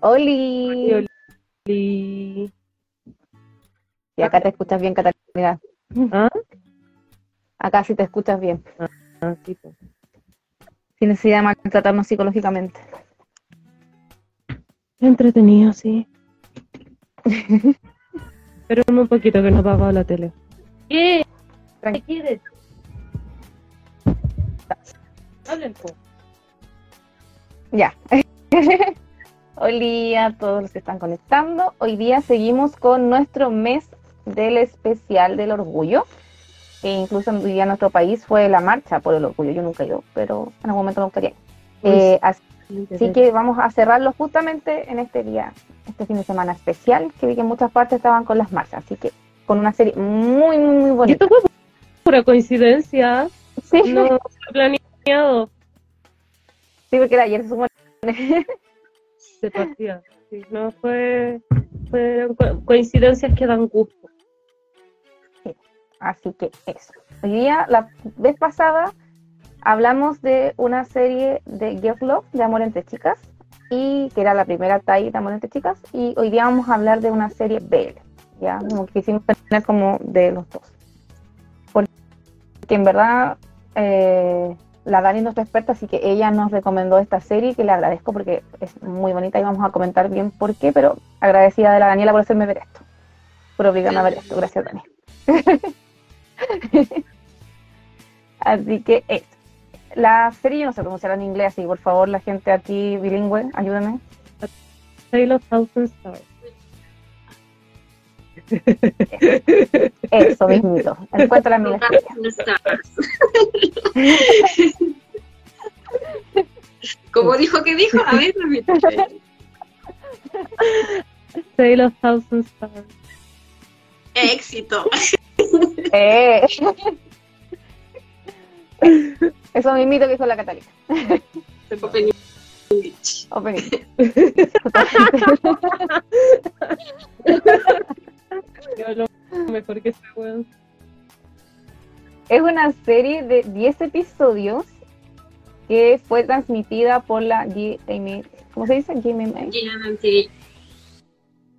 Oli. Oli. Y acá te escuchas bien, Catalina. ¿Ah? Acá sí te escuchas bien. Ah, sí, pues. Sin necesidad de maltratarnos psicológicamente. Entretenido, sí. Pero un poquito que no apagado la tele. ¿Qué? ¿Qué quieres? Hablen, po. Ya. Hola a todos los que están conectando. Hoy día seguimos con nuestro mes del especial del orgullo. E incluso hoy día en nuestro país fue la marcha por el orgullo. Yo nunca he ido, pero en algún momento me gustaría. Eh, así Así que vamos a cerrarlo justamente en este día, este fin de semana especial, que vi que en muchas partes estaban con las marchas, así que con una serie muy, muy, muy bonita. esto fue pura coincidencia. Sí, No planeado. sí, porque era ayer se supone. Se partía. Sí, no fue. Fueron co- coincidencias que dan gusto. Así que eso. Hoy día, la vez pasada, hablamos de una serie de Girl Love, de Amor entre Chicas, y que era la primera TAI de Amor entre Chicas, y hoy día vamos a hablar de una serie BL, ya, como que quisimos tener como de los dos. Porque en verdad, eh, la Dani es nuestra experta, así que ella nos recomendó esta serie, que le agradezco porque es muy bonita y vamos a comentar bien por qué, pero agradecida de la Daniela por hacerme ver esto, por obligarme a ver esto. Gracias, Dani. Así que eso. La serie no sé pronunciar en inglés, así que por favor la gente aquí bilingüe, ayúdenme. Of Thousand Stars. Eso mismito. Encuentra estrellas. Como dijo que dijo, a ver, repite. Tale of Thousand Stars. Éxito. Eh. Eso mismito que hizo la Catalina. Open English. Opening. Lo mejor que ese weón. Es una serie de 10 episodios que fue transmitida por la GMA, ¿cómo se dice? GMA. GMMTV.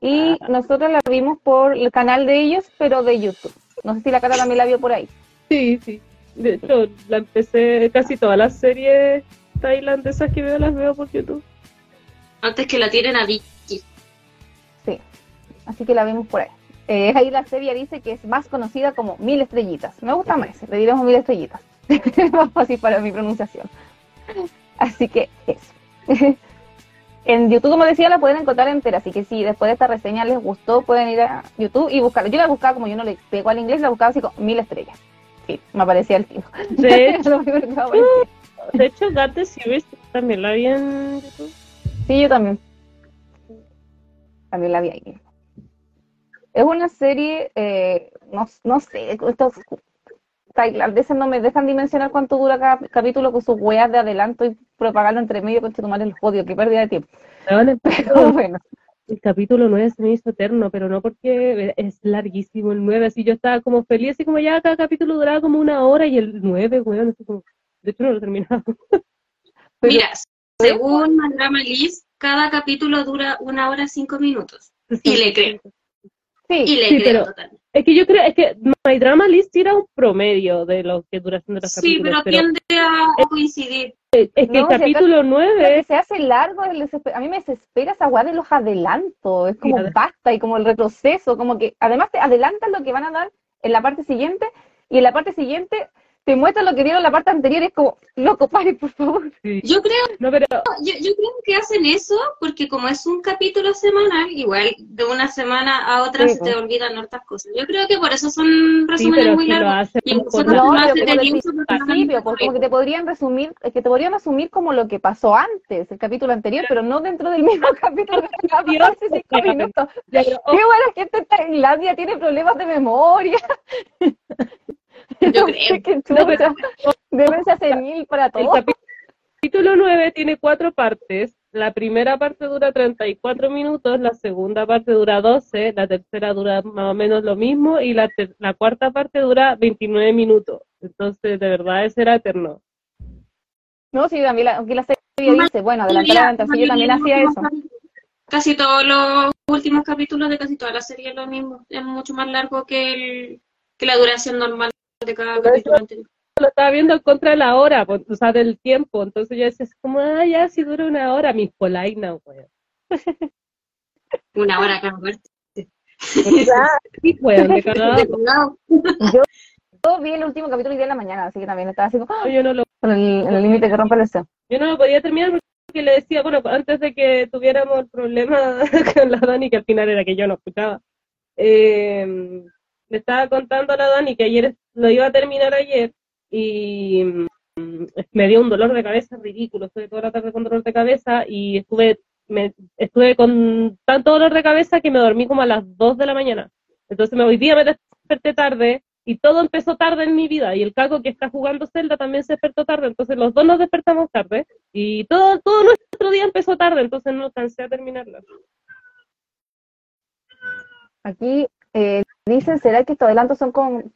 Y nosotros la vimos por el canal de ellos, pero de YouTube. No sé si la Cata también la vio por ahí. Sí, sí. De hecho, la empecé casi todas las series tailandesas que veo las veo por YouTube. Antes que la tiren a Vicky. Sí, así que la vimos por ahí. Eh, ahí la serie dice que es más conocida como Mil Estrellitas. Me gusta más le diremos Mil Estrellitas. más fácil para mi pronunciación. Así que eso. en YouTube, como decía, la pueden encontrar entera. Así que si después de esta reseña les gustó, pueden ir a YouTube y buscarla. Yo la buscaba como yo no le pego al inglés, la buscaba así como Mil Estrellas. Sí, me aparecía el tío. De hecho, de hecho Got the Series también la vi en YouTube. Sí, yo también. También la vi ahí. Es una serie, eh, no, no sé, estos tailandeses no me dejan dimensionar cuánto dura cada capítulo con sus weas de adelanto y propagarlo entre medio con tomar el odio, qué pérdida de tiempo. El, Pero bueno, el capítulo 9 se me hizo eterno, pero no porque es larguísimo el 9, así yo estaba como feliz, así como ya cada capítulo duraba como una hora y el 9, weón, así como, de hecho no lo he terminado. Pero- Mira, según Mandrama Liz, cada capítulo dura una hora cinco minutos. Y le creo. Sí, Y le Sí, creo pero- totalmente. Es que yo creo, es que My Drama List tira un promedio de lo que duración de los Sí, capítulos, pero tiende a coincidir. es que No, el capítulo Lo 9 que se hace largo, a mí me desespera esa weá de los adelantos, es como Sí, basta y como el retroceso, como que además te adelantan lo que van a dar en la parte siguiente y en la parte siguiente te muestran lo que dieron en la parte anterior y es como, loco, pare, por favor. Yo creo, No, pero yo, yo creo que hacen eso porque como es un capítulo semanal, igual de una semana a otra Sí, se pues. te olvidan hartas cosas. Yo creo que por eso son sí, resúmenes pero muy si largos. Y por No, porque nos principio, pues, como que te podrían resumir, es que te podrían resumir como lo que pasó antes, el capítulo anterior, pero no dentro del mismo capítulo que hace cinco minutos. Qué buena gente en Tailandia tiene problemas de memoria. Yo creo. qué No, pero- chucha. Demencia senil para El todos. capítulo 9 tiene cuatro partes. La primera parte dura 34 minutos, la segunda parte dura 12, la tercera dura más o menos lo mismo y la, ter- la cuarta parte dura 29 minutos. Entonces, de verdad, ese era eterno. No, sí, también la, aquí la serie dice, bueno, adelantar, adelantar, sí, yo también hacía eso. casi todos los últimos capítulos de casi toda la serie es lo mismo. Es mucho más largo que, el, que la duración normal de cada capítulo anterior. Lo estaba viendo en contra de la hora, o sea, del tiempo. Entonces yo decía, como, ah, ya, si dura una hora, mis polaina, weón. Una hora cada muerte. Sí, weón, de cagado. Yo, yo vi el último capítulo y día en la mañana, así que también estaba así como, ¡ah! Yo no lo con el en el límite que rompe el deseo. Yo no lo podía terminar porque le decía, bueno, antes de que tuviéramos el problema con la Dani, que al final era que yo no escuchaba, eh, le estaba contando a la Dani que ayer lo iba a terminar ayer y mm, me dio un dolor de cabeza ridículo, estuve toda la tarde con dolor de cabeza y estuve, me, estuve con tanto dolor de cabeza que me dormí como a las 2 de la mañana. Entonces me, hoy día me desperté tarde y todo empezó tarde en mi vida y el caco que está jugando Zelda también se despertó tarde, entonces los dos nos despertamos tarde y todo, todo nuestro día empezó tarde, entonces no alcancé a terminarlo. Aquí eh, dicen, ¿será que estos adelantos son con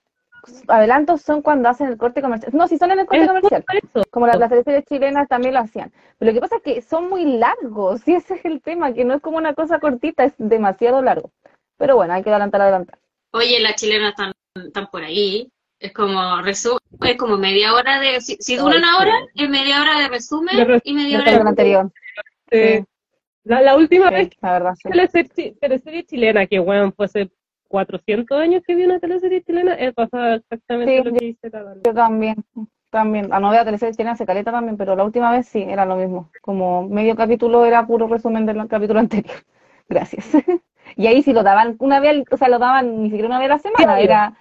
adelantos son cuando hacen el corte comercial? No, si son en el corte Es comercial. Como las, las teleseries chilenas también lo hacían. Pero lo que pasa es que son muy largos, y ese es el tema, que no es como una cosa cortita, es demasiado largo. Pero bueno, hay que adelantar, adelantar. Oye, las chilenas están, están por ahí. Es como resu- es como media hora de. Si, si dura una hora, es media hora de resumen De res- y media hora de. anterior. Eh, la, la última vez Sí, la verdad, sí. teleserie, teleserie chilena, que bueno, fue hace 400 años que vi una teleserie chilena, es pasaba exactamente Sí, lo que dice la. Yo también, también. La novela teleserie chilena se caleta también, pero la última vez sí, era lo mismo. Como medio capítulo era puro resumen del capítulo anterior. Gracias. Y ahí sí lo daban una vez, o sea, lo daban ni siquiera una vez a la semana, Diario. era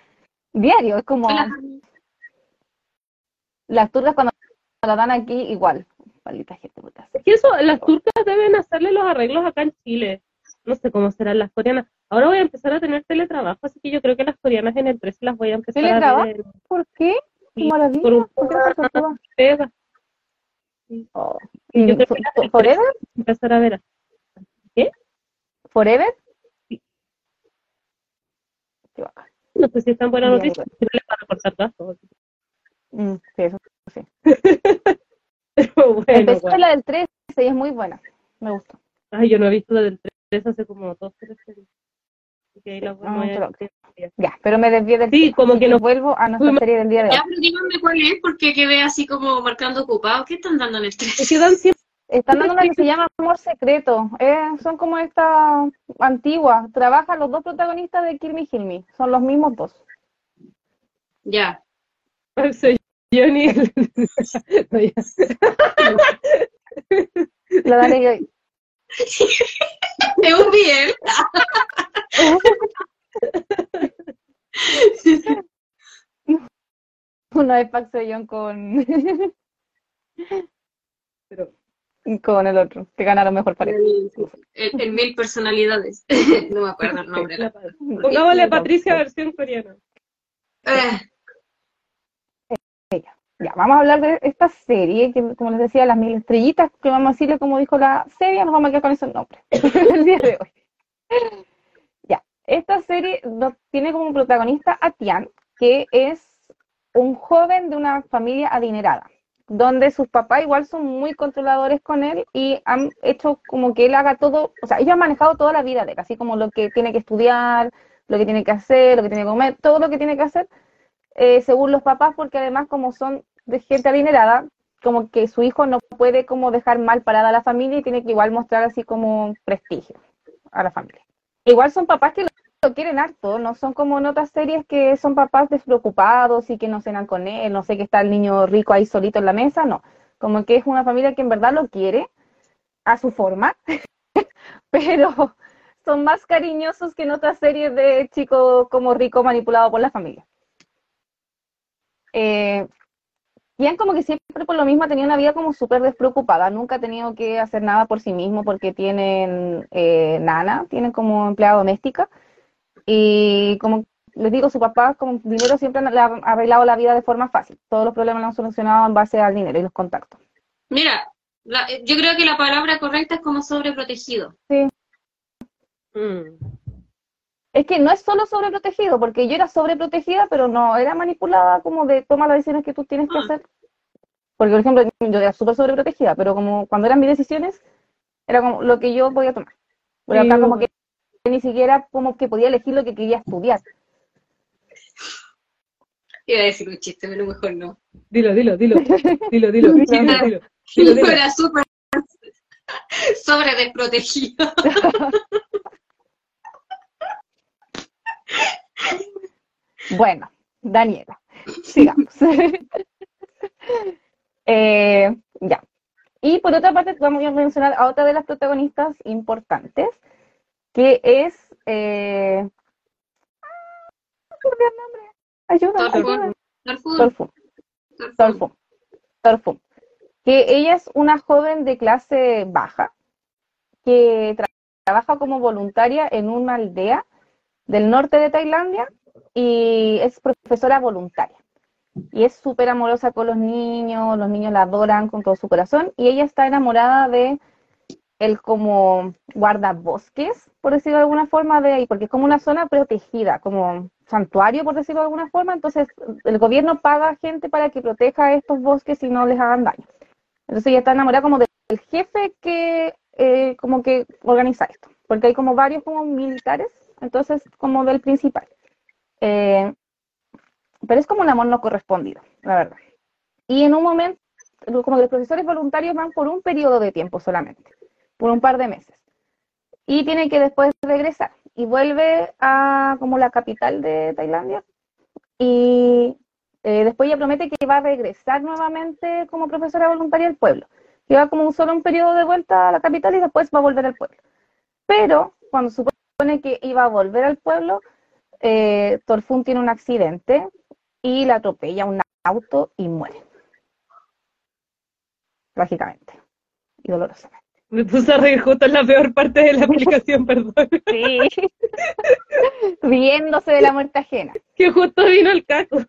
diario. Es como las turcas cuando la dan aquí, igual. Maldita gente puta. Es que eso, las turcas deben hacerle los arreglos acá en Chile. No sé cómo serán las coreanas. Ahora voy a empezar a tener teletrabajo, así que yo creo que las coreanas en el 13 las voy a empezar ¿Teletrabajo? a ver. ¿Por qué? ¡Qué Sí, maravilla! por un- ¿Por qué se actúa? pega. Oh. Y yo ¿Y creo fo- que fo- ¿Forever? empezar a ver. ¿Forever? Sí. Qué. No sé si es tan buena Bien, noticia, no les van a cortar gastos. Mm, sí, eso. Pero bueno, Empecé bueno. la del 13 y es muy buena. Me gustó. Ay, yo no he visto la del 3 hace como dos, tres a ver. Ya, pero me desvié del Sí, como que no- vuelvo a nuestra serie del día de hoy. Ya, pero díganme cuál es, porque quedé así como marcando ocupado. ¿Qué están dando en el 3? Es que dan siempre Están dando una que se llama Amor Secreto. Eh, son como esta antigua. Trabajan los dos protagonistas de Kill Me Kill Me. Son los mismos dos. Ya. soy Johnny. No, ya. La Dani Es un bien. Uno es Pax Young con, Pero, con el otro, que ganaron mejor pareja. El mil personalidades. No me acuerdo el nombre. la- Pongámosle a Patricia versión coreana. Eh, Ya, vamos a hablar de esta serie, que como les decía, las mil estrellitas, que vamos a decirle como dijo la serie, nos vamos a quedar con ese nombre el día de hoy. Ya, esta serie tiene como protagonista a Tian, que es un joven de una familia adinerada, donde sus papás igual son muy controladores con él y han hecho como que él haga todo, o sea, ellos han manejado toda la vida de él, así como lo que tiene que estudiar, lo que tiene que hacer, lo que tiene que comer, todo lo que tiene que hacer eh, según los papás, porque además como son de gente adinerada, como que su hijo no puede como dejar mal parada a la familia y tiene que igual mostrar así como prestigio a la familia. Igual son papás que lo, quieren harto, no son como en otras series que son papás despreocupados y que no cenan con él, no sé, que está el niño rico ahí solito en la mesa, no. Como que es una familia que en verdad lo quiere a su forma, pero son más cariñosos que en otras series de chico como rico manipulado por la familia. Eh, Ian como que siempre por lo mismo ha tenido una vida como súper despreocupada, nunca ha tenido que hacer nada por sí mismo porque tienen eh, nana, tienen como empleada doméstica y como les digo, su papá con dinero siempre le ha arreglado la vida de forma fácil, todos los problemas lo han solucionado en base al dinero y los contactos. Mira, la- yo creo que la palabra correcta es como sobreprotegido. Mm. Es que no es solo sobreprotegido, porque yo era sobreprotegida, pero no era manipulada como de toma las decisiones que tú tienes que Ah. hacer. Porque, por ejemplo, yo era súper sobreprotegida, pero como cuando eran mis decisiones, era como lo que yo voy a tomar. Pero acá como que ni siquiera como que podía elegir lo que quería estudiar. Iba a decir un chiste, pero mejor no. Dilo, dilo, dilo. Dilo, dilo. Dilo, dilo. Dilo, dilo. Era súper sobre desprotegido. Bueno, Daniela, sigamos. Eh, ya. Y por otra parte, vamos a mencionar a otra de las protagonistas importantes, que es... Eh... ¿cómo se llama el nombre? Ayuda. Torfum. Torfum. Torfum. Que ella es una joven de clase baja que tra- trabaja como voluntaria en una aldea del norte de Tailandia y es profesora voluntaria. Y es súper amorosa con los niños, los niños la adoran con todo su corazón y ella está enamorada de el como guardabosques, por decirlo de alguna forma, de ahí, porque es como una zona protegida, como santuario, por decirlo de alguna forma, entonces el gobierno paga gente para que proteja estos bosques y no les hagan daño. Entonces ella está enamorada como del jefe que eh, como que organiza esto, porque hay como varios como militares, entonces como del principal. Eh, pero es como un amor no correspondido, la verdad. Y en un momento, como los profesores voluntarios van por un periodo de tiempo solamente, por un par de meses. Y tienen que después regresar. Y vuelve a como la capital de Tailandia. Y eh, después ella promete que va a regresar nuevamente como profesora voluntaria al pueblo. Que como solo un periodo de vuelta a la capital y después va a volver al pueblo. Pero cuando supone que iba a volver al pueblo, eh, Torfun tiene un accidente y la atropella un auto y muere. Trágicamente y dolorosamente. Me puse a reír justo en la peor parte de la aplicación, perdón. Sí. Riéndose de la muerte ajena. Que justo vino el caso.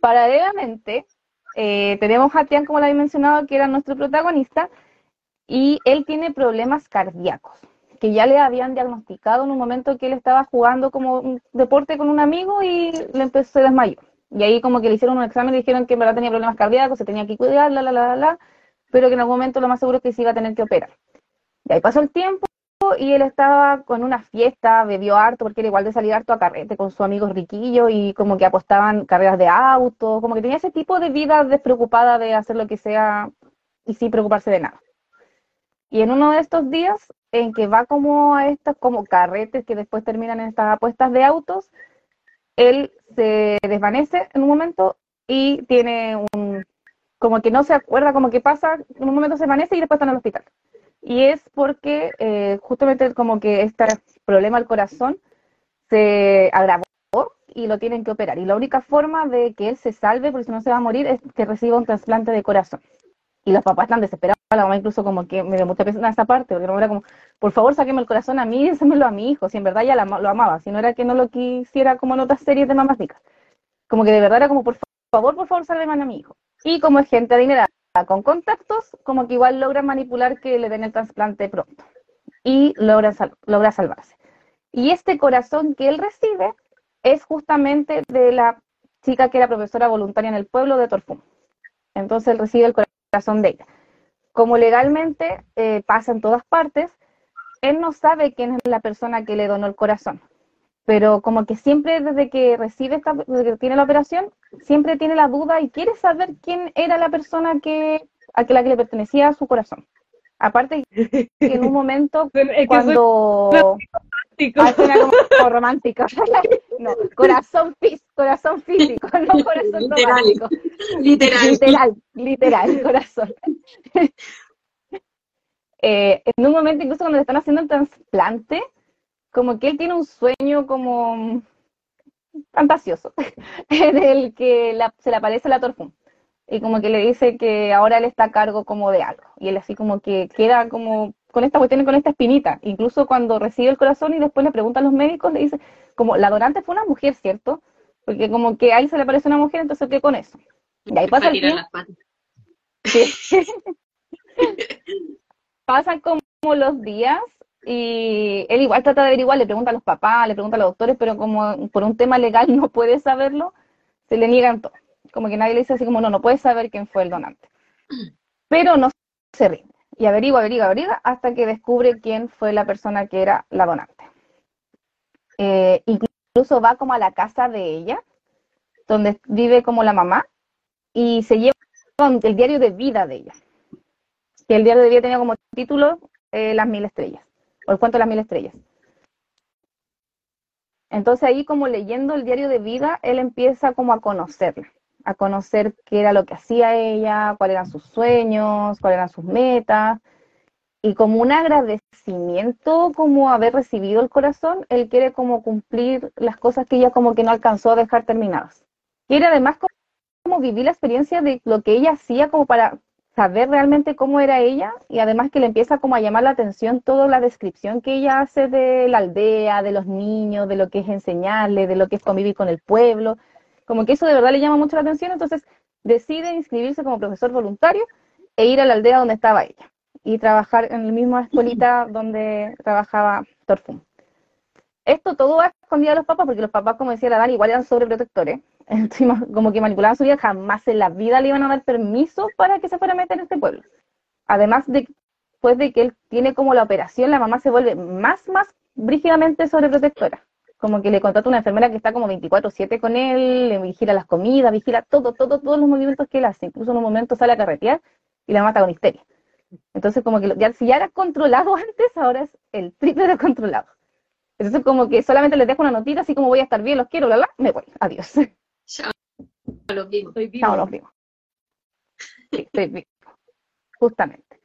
Paralelamente, eh, tenemos a Tian, como lo había mencionado, que era nuestro protagonista, y él tiene problemas cardíacos, que ya le habían diagnosticado en un momento que él estaba jugando como un deporte con un amigo y le empezó, se desmayó. Y ahí como que le hicieron un examen y dijeron que en verdad tenía problemas cardíacos, se tenía que cuidar, la, la, la, la, la, pero que en algún momento lo más seguro es que se iba a tener que operar. Y ahí pasó el tiempo y él estaba con una fiesta, bebió harto, porque era igual de salir harto a carrete con sus amigos riquillos y como que apostaban carreras de auto, como que tenía ese tipo de vida despreocupada de hacer lo que sea y sin preocuparse de nada. Y en uno de estos días en que va como a estos como carretes que después terminan en estas apuestas de autos, él se desvanece en un momento y tiene un, como que no se acuerda, como que pasa, en un momento se desvanece y después está en el hospital. Y es porque eh, justamente como que este problema al corazón se agravó y lo tienen que operar. Y la única forma de que él se salve, porque si no se va a morir, es que reciba un trasplante de corazón. Y los papás están desesperados, la mamá incluso como que me dio mucha pena esa parte, porque mamá era como, por favor, sáqueme el corazón a mí y désemelo a mi hijo, si en verdad ya la lo amaba, si no era que no lo quisiera como en otras series de mamás ricas. Como que de verdad era como, por favor, por favor, sálveme a mi hijo. Y como es gente adinerada con contactos, como que igual logran manipular que le den el trasplante pronto. Y logra, sal- logra salvarse. Y este corazón que él recibe es justamente de la chica que era profesora voluntaria en el pueblo de Torfum. Entonces él recibe el corazón de ella. Como legalmente eh, pasa en todas partes, él no sabe quién es la persona que le donó el corazón. Pero como que siempre desde que recibe esta, desde que tiene la operación, siempre tiene la duda y quiere saber quién era la persona que, a que la que le pertenecía a su corazón. Aparte que en un momento Es que soy cuando romántico. Ah, suena como, como romántico. no, corazón, corazón físico, no corazón Literal. romántico. Literal. Literal, literal, corazón. Eh, en un momento, incluso cuando le están haciendo el trasplante, como que él tiene un sueño como fantasioso, en el que la- se le aparece la Torfum. Y como que le dice que ahora él está a cargo como de algo. Y él así como que queda como con esta cuestión, y con esta espinita. Incluso cuando recibe el corazón y después le preguntan a los médicos, le dice, como la donante fue una mujer, ¿cierto? Porque como que a él se le aparece una mujer, entonces ¿qué con eso? Y ahí pasa el tiempo. las patas. Sí. Pasan como los días y él igual trata de averiguar, le pregunta a los papás, le pregunta a los doctores, pero como por un tema legal no puede saberlo, se le niegan todo. Como que nadie le dice así como, no, no puedes saber quién fue el donante. Pero no se rinde. Y averigua, averigua, averigua, hasta que descubre quién fue la persona que era la donante. Eh, incluso va como a la casa de ella, donde vive como la mamá, y se lleva el diario de vida de ella. Que el diario de vida tenía como título eh, Las Mil Estrellas, o el cuento de las Mil Estrellas. Entonces ahí como leyendo el diario de vida, él empieza como a conocerla, a conocer qué era lo que hacía ella, cuáles eran sus sueños, cuáles eran sus metas, y como un agradecimiento como haber recibido el corazón, él quiere como cumplir las cosas que ella como que no alcanzó a dejar terminadas. Quiere además como vivir la experiencia de lo que ella hacía como para saber realmente cómo era ella y además que le empieza como a llamar la atención toda la descripción que ella hace de la aldea, de los niños, de lo que es enseñarle, de lo que es convivir con el pueblo, como que eso de verdad le llama mucho la atención, entonces decide inscribirse como profesor voluntario e ir a la aldea donde estaba ella y trabajar en la misma escuelita donde trabajaba Torfum. Esto todo a escondido de los papás, porque los papás, como decía la Dani, igual eran sobreprotectores, como que manipulaban su vida, jamás en la vida le iban a dar permiso para que se fuera a meter en este pueblo. Además de después de que él tiene como la operación, la mamá se vuelve más, más brígidamente sobreprotectora. Como que le contrata una enfermera que está como 24-7 con él, le vigila las comidas, vigila todo, todo, todos los movimientos que él hace. Incluso en un momento sale a carretear y la mata con histeria. Entonces, como que ya, si ya era controlado antes, ahora es el triple de controlado. Entonces, como que solamente les dejo una notita, así como voy a estar bien, los quiero, bla, bla, me voy, adiós. Chao, los vimos. Estoy vivo. Chao, los vimos. Sí, estoy vivo. Justamente.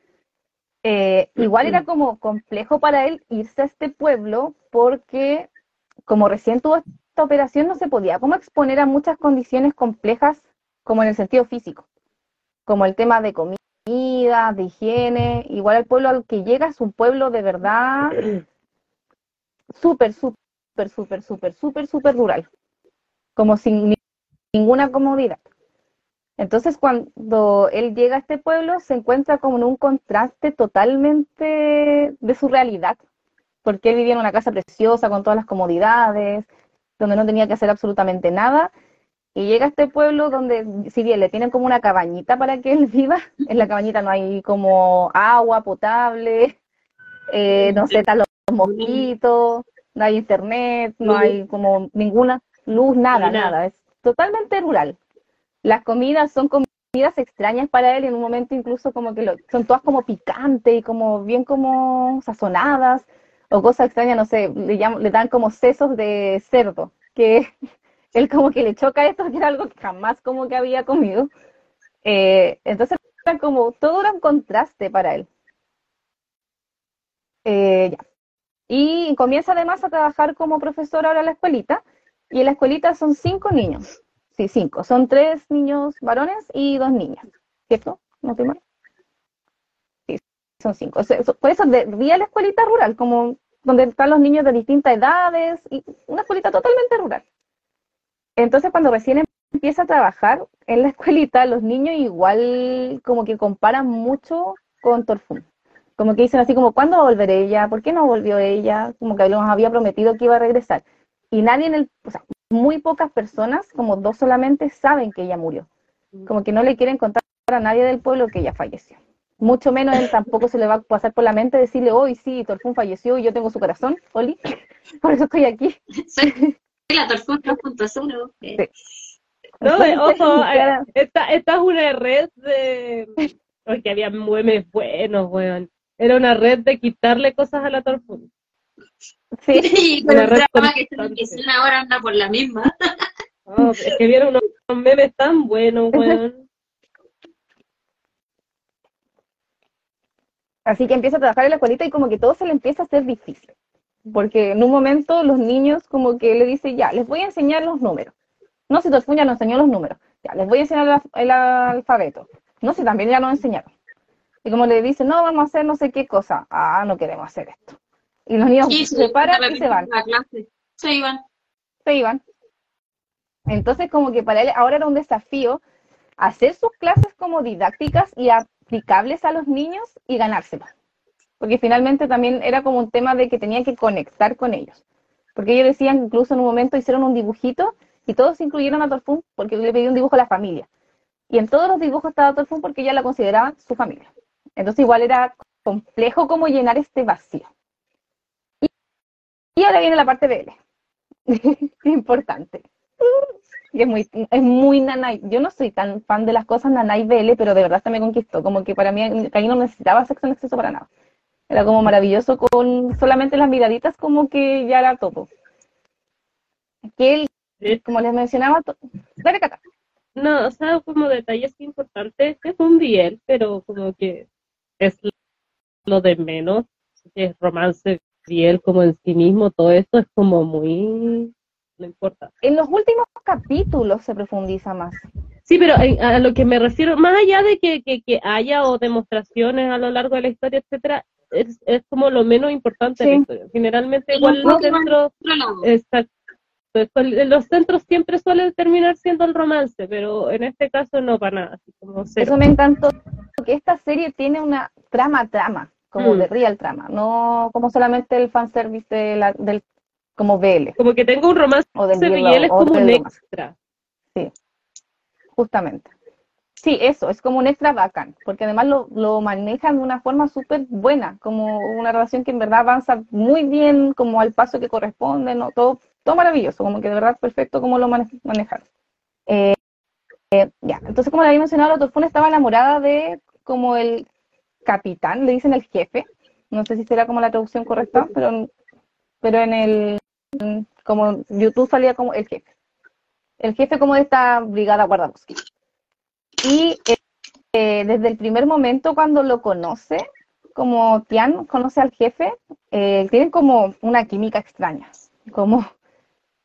Eh, igual era como complejo para él irse a este pueblo porque como recién tuvo esta operación no se podía. Como exponer a muchas condiciones complejas como en el sentido físico, como el tema de comida, de higiene, igual el pueblo al que llega es un pueblo de verdad súper, súper, súper, súper, súper, súper rural, como sin ni- ninguna comodidad. Entonces, cuando él llega a este pueblo, se encuentra como en un contraste totalmente de su realidad, porque él vivía en una casa preciosa, con todas las comodidades, donde no tenía que hacer absolutamente nada, y llega a este pueblo donde, si bien le tienen como una cabañita para que él viva, en la cabañita no hay como agua potable, eh, no sé, están los mosquitos, no hay internet, no hay como ninguna luz, nada, Nada. es totalmente rural. Las comidas son comidas extrañas para él y en un momento incluso como que lo- son todas como picantes y como bien como sazonadas o cosas extrañas, no sé, le, llaman- le dan como sesos de cerdo, que él como que le choca esto, que era algo que jamás como que había comido. Eh, entonces era como, todo era un contraste para él. Eh, ya. Y comienza además a trabajar como profesor ahora en la escuelita, y en la escuelita son cinco niños. Sí, cinco. Son tres niños varones y dos niñas, ¿cierto? ¿No estoy mal? Sí, son cinco. Por eso de, la escuelita rural, como donde están los niños de distintas edades, y una escuelita totalmente rural. Entonces, cuando recién empieza a trabajar en la escuelita, los niños igual como que comparan mucho con Torfún. Como que dicen así como, ¿cuándo va a volver ella? ¿Por qué no volvió ella? Como que nos había prometido que iba a regresar. Y nadie en el, o sea, muy pocas personas, como dos solamente, saben que ella murió. Como que no le quieren contar a nadie del pueblo que ella falleció. Mucho menos él tampoco se le va a pasar por la mente decirle, hoy sí, Torfún falleció y yo tengo su corazón, Oli, por eso estoy aquí. Soy la Torfún 2.0. Eh, No, eh, ojo, eh, esta, esta es una red de... Porque había memes buenos, weón. Era una red de quitarle cosas a la Torfún. Sí, Una el red que diciendo ahora anda por la misma. Es que vieron unos, unos memes tan buenos, weón. Así que empieza a trabajar en la escuelita y como que todo se le empieza a hacer difícil. Porque en un momento los niños como que le dicen, ya, les voy a enseñar los números. No, si Torfún ya nos enseñó los números. Ya, les voy a enseñar el, alf- el alfabeto. No, si también ya nos enseñaron. Y como le dicen, no, vamos a hacer no sé qué cosa. Ah, no queremos hacer esto. Y los niños se paran y se van. Clase. Se iban. se iban. Entonces, como que para él ahora era un desafío hacer sus clases como didácticas y aplicables a los niños y ganárselos. Porque finalmente también era como un tema de que tenía que conectar con ellos. Porque ellos decían, incluso en un momento hicieron un dibujito y todos incluyeron a Torfún porque le pedí un dibujo a la familia. Y en todos los dibujos estaba Torfún porque ya la consideraban su familia. Entonces igual era complejo como llenar este vacío. Y, y ahora viene la parte BL. Importante. Y es muy, es muy nanay. Yo no soy tan fan de las cosas nanay BL, pero de verdad se me conquistó. Como que para mí ahí no necesitaba sexo en exceso para nada. Era como maravilloso con solamente las miraditas, como que ya era todo. Que él, como les mencionaba, dale. No, o sea, como detalles importantes, que es un biel, pero como que es lo de menos, es romance biel como en sí mismo, todo esto es como muy, no importa. En los últimos capítulos se profundiza más. Sí, pero a lo que me refiero, más allá de que, que, que, haya o demostraciones a lo largo de la historia, etcétera, es, es como lo menos importante de la historia. Generalmente igual los centros, exacto, los centros siempre suelen terminar siendo el romance, pero en este caso no para nada. Así como Eso me encantó, que esta serie tiene una trama-trama, como mm. de real trama, no como solamente el fanservice de la, del como BL. Como que tengo un romance o del BL es como un extra. Sí, justamente. Sí, eso, es como un extra bacán, porque además lo, lo manejan de una forma súper buena, como una relación que en verdad avanza muy bien, como al paso que corresponde, ¿no? todo todo maravilloso, como que de verdad perfecto como lo manejaron. Eh, eh, ya, entonces como le había mencionado, la Torfuna estaba enamorada de como el capitán, le dicen el jefe, no sé si será como la traducción correcta, pero, pero en el, como YouTube salía como el jefe. El jefe como de esta brigada guardabosque. Y eh, desde el primer momento cuando lo conoce, como Tian conoce al jefe, tienen como una química extraña, como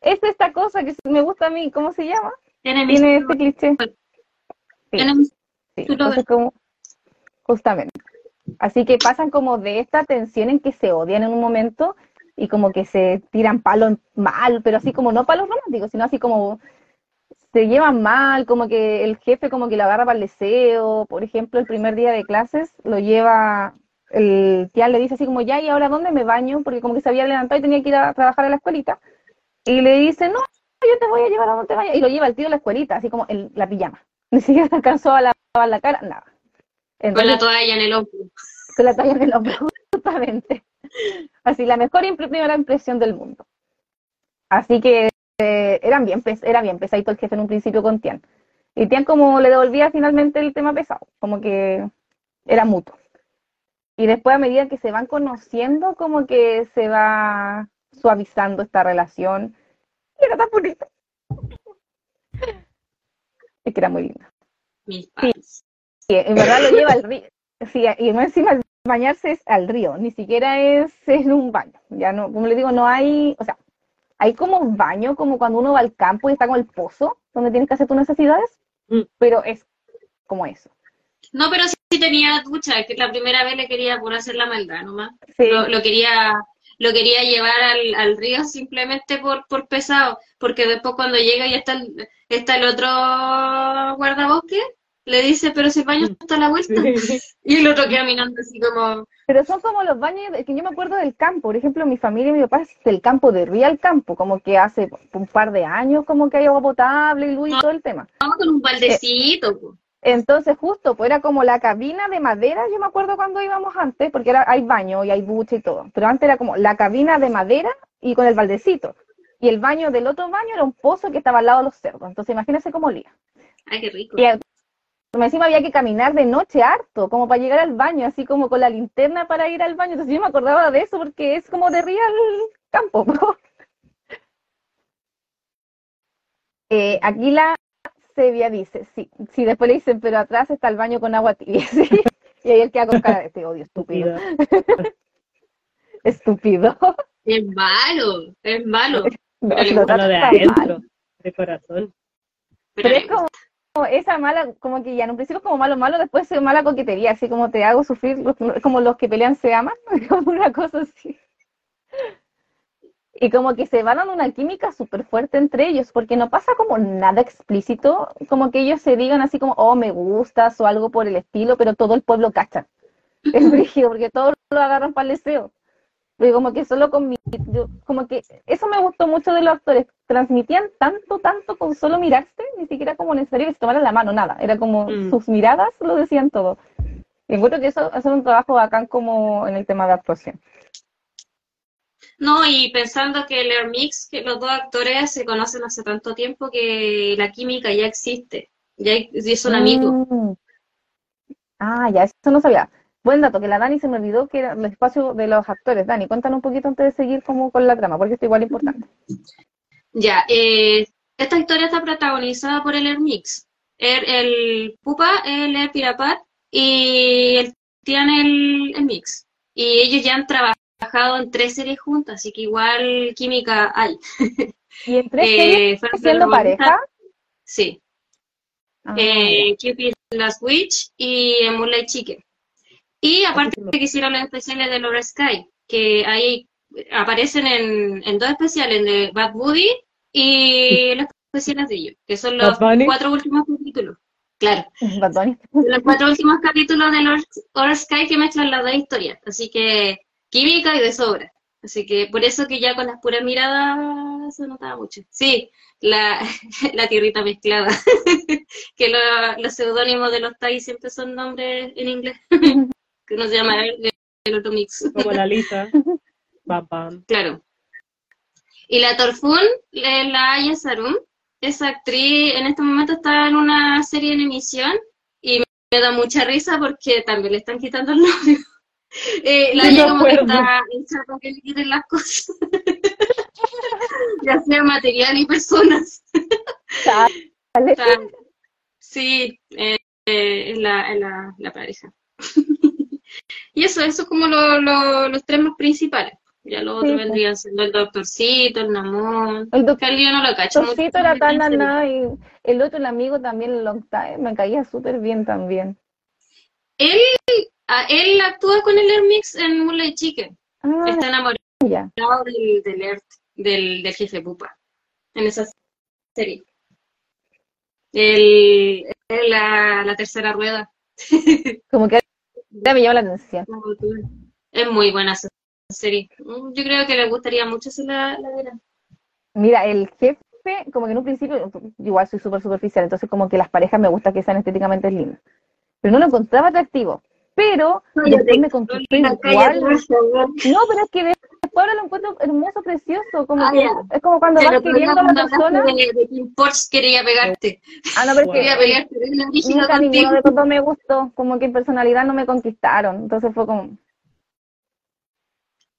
es esta cosa que me gusta a mí, ¿cómo se llama? Tiene este cliché. Sí, entonces como, justamente. Así que pasan como de esta tensión en que se odian en un momento y como que se tiran palos mal, pero así como no palos románticos, sino así como se llevan mal, como que el jefe como que lo agarra para el deseo, por ejemplo, el primer día de clases lo lleva, el tía le dice así como, ya, ¿y ahora dónde me baño? Porque como que se había levantado y tenía que ir a trabajar a la escuelita. Y le dice, no, yo te voy a llevar a donde vaya. Y lo lleva el tío a la escuelita, así como en la pijama. Ni siquiera alcanzó a lavar la cara, nada. con la toalla en el hombro. Con la toalla en el hombro, justamente. Así, la mejor primera impresión del mundo. Así que eh, eran bien, era bien pesadito el jefe en un principio con Tian. Y Tian como le devolvía finalmente el tema pesado, como que era mutuo. Y después a medida que se van conociendo, como que se va suavizando esta relación. Y era tan bonita. Es que era muy linda. Sí, en verdad lo lleva al río. Sí, y encima bañarse es al río, ni siquiera es en un baño. Ya no, como le digo, no hay, o sea, hay como baño, como cuando uno va al campo y está con el pozo, donde tienes que hacer tus necesidades, mm. pero es como eso. No, pero sí tenía ducha, que la primera vez le quería por hacer la maldad nomás. Sí. lo, quería lo quería llevar al, al río simplemente por, por pesado, porque después cuando llega y está el, está el otro guardabosque, le dice, pero si el baño está a la vuelta. y el otro queda caminando así como... Pero son como los baños, que yo me acuerdo del campo, por ejemplo, mi familia y mi papá es del campo, de río al campo, como que hace un par de años como que hay agua potable y luz y todo el tema. Vamos con un baldecito. Entonces, justo, pues era como la cabina de madera, yo me acuerdo cuando íbamos antes, porque era, hay baño y hay ducha y todo, pero antes era como la cabina de madera y con el baldecito. Y el baño del otro baño era un pozo que estaba al lado de los cerdos. Entonces, imagínense cómo olía. Ay, qué rico. Y encima había que caminar de noche harto, como para llegar al baño, así como con la linterna para ir al baño. Entonces, yo me acordaba de eso porque es como de real campo. eh, aquí la, Sevilla dice, sí, sí, después le dicen, pero atrás está el baño con agua tibia, ¿sí? Y ahí él queda con cara de este odio estúpido. estúpido. Es malo, es malo. Lo, de adentro, de corazón. Pero, es como, esa mala, como que ya en un principio es como malo, malo, después es mala coquetería, así como te hago sufrir, como los que pelean se aman, como una cosa así y como que se van dando una química súper fuerte entre ellos, porque no pasa como nada explícito, como que ellos se digan así como, oh, me gustas o algo por el estilo, pero todo el pueblo cacha. Es rígido, porque todos lo agarran para el deseo. Porque como que solo con mi, como que eso me gustó mucho de los actores, transmitían tanto, tanto con solo mirarse, ni siquiera como necesario que se tomaran la mano, nada, era como mm. sus miradas lo decían todo. Y encuentro que eso hace un trabajo bacán como en el tema de actuación. No, y pensando que el Air Mix, que los dos actores se conocen hace tanto tiempo que la química ya existe, ya son amigos. Mm. Ah, ya, eso no sabía. Buen dato, que la Dani se me olvidó que era el espacio de los actores. Dani, cuéntanos un poquito antes de seguir como con la trama, porque esto igual importante. Ya, eh, esta historia está protagonizada por el Air Mix. El, Pupa, el Air Pirapat y el tiene el, el Mix. Y ellos ya han trabajado trabajado en tres series juntas, así que igual química hay. ¿Y en tres series eh, siendo pareja? Sí. Ah, eh, Cupid Last Witch y Moonlight Chicken. Y aparte que hicieron los especiales de Laura Sky, que ahí aparecen en, en dos especiales, de Bad Buddy y los especiales de ellos, que son los cuatro últimos capítulos. Claro. Los cuatro últimos capítulos de Laura Sky que mezclan las dos historias. Así que química y de sobra. Así que por eso que ya con las puras miradas se notaba mucho. Sí, la, la tierrita mezclada. que los seudónimos de los TAI siempre son nombres en inglés. que uno se llama el, el otro mix. Como la lista. Claro. Y la Torfun, la Aya Sarum, esa actriz en este momento está en una serie en emisión y me da mucha risa porque también le están quitando el novio. Eh, la vida como que está hecha para que le quiten las cosas. ya sea material y personas. sí, eh, es la, la, la pareja. Y eso, eso es como lo, lo, los tres más principales. Ya los otros pues. vendrían siendo el doctorcito, el namón. El doctorcito no lo cacho. El doctorcito era tan nada y el otro, el amigo también, el long time, me caía súper bien también. Él él actúa con el Hermix en Moonlight Chicken. Ah, Está enamorado del, del, del, del, jefe Pupa en esa serie. El, la, la tercera rueda. Como que me llama la atención. Es muy buena esa serie. Yo creo que le gustaría mucho si la, la Mira, el jefe, como que en un principio, igual soy súper superficial, entonces como que las parejas me gusta que sean estéticamente lindas. Pero no lo encontraba atractivo pero después me conquistó igual. No, pero es que ahora lo encuentro hermoso, precioso, como ah, que es como cuando vas queriendo a la persona. De, de Kim quería pegarte. Ah, no, pero quería pegarte. Nunca ninguno de todos me gustó, como que en personalidad no me conquistaron, entonces fue como...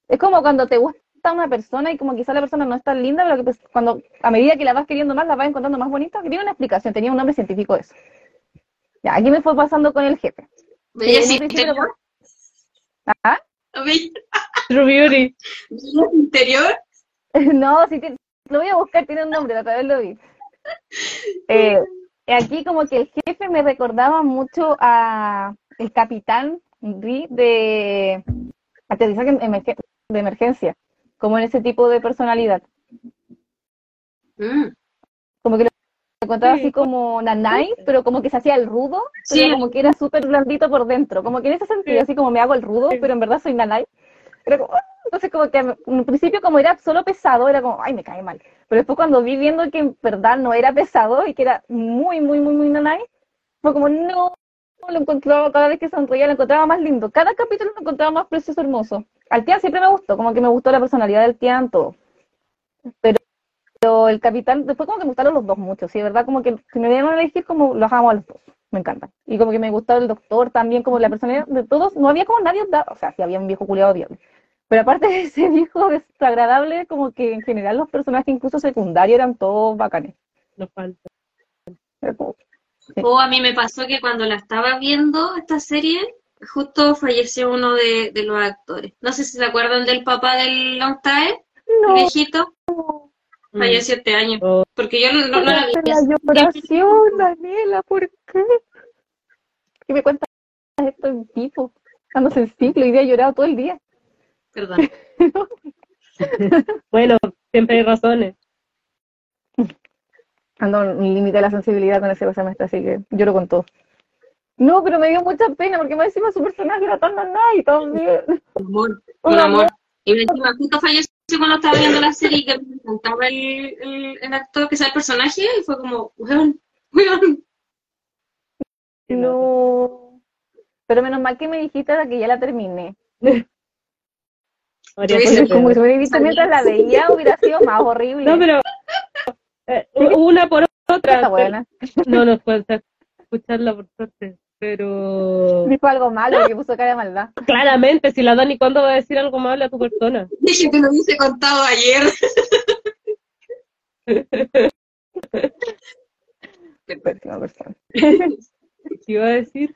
Es como cuando te gusta una persona y como quizá la persona no es tan linda, pero que pues, cuando a medida que la vas queriendo más, la vas encontrando más bonita, que tiene una explicación, tenía un nombre científico eso. Ya, aquí me fue pasando con el jefe. ¿Ah? True Beauty. interior? No, sí, lo voy a buscar, tiene un nombre, otra vez lo vi. Eh, aquí como que el jefe me recordaba mucho a el capitán de aterrizaje de emergencia, como en ese tipo de personalidad. Mm. Encontraba así como nanay, pero como que se hacía el rudo, pero como que era súper blandito por dentro. Como que en ese sentido, así como me hago el rudo, pero en verdad soy nanay. Era como, ah", entonces como que en principio como era solo pesado, era como, ay, me cae mal. Pero después cuando vi viendo que en verdad no era pesado y que era muy, muy, muy, muy nanay, fue como, no, lo encontraba cada vez que sonreía, lo encontraba más lindo. Cada capítulo lo encontraba más precioso, hermoso. Al Tian siempre me gustó, como que me gustó la personalidad del Tian, todo. Pero pero el capitán, después como que me gustaron los dos mucho, sí, de verdad, como que si me dieron a elegir, como los amo a los dos, me encantan. Y como que me gustaba el doctor también, como la personalidad de todos, no había como nadie, o sea, sí había un viejo culiado diablo. Pero aparte de ese viejo desagradable, como que en general los personajes incluso secundarios eran todos bacanes. Nos falta. O oh, a mí me pasó que cuando la estaba viendo esta serie, justo falleció uno de, los actores. No sé si se acuerdan del papá del Long Time, no. viejito. Falleció siete años. Oh. Porque yo no, no, la vi. La lloración, Daniela, ¿por qué? ¿Qué me cuentas esto en vivo? Ando sensible, hoy día he llorado todo el día. Perdón. bueno, siempre hay razones. Ando en límite de la sensibilidad con ese semestre, así que lloro con todo. No, pero me dio mucha pena porque me encima su personaje era tan y también. Un amor, un amor. Y encima justo falleció cuando estaba viendo la serie que me encantaba el, el, actor que sea el personaje y fue como, weón, weón. No. Pero menos mal que me dijiste que ya la terminé. Como si me hubiera visto mientras la veía, hubiera sido más horrible. No, pero eh, una por otra. Está buena. No nos cuesta escucharla por suerte, pero Dijo algo malo que puso cara de maldad. claramente, si la Dani, ¿cuándo va a decir algo malo a tu persona? Dije que lo hubiese contado ayer. Pésima persona. ¿Qué iba a decir?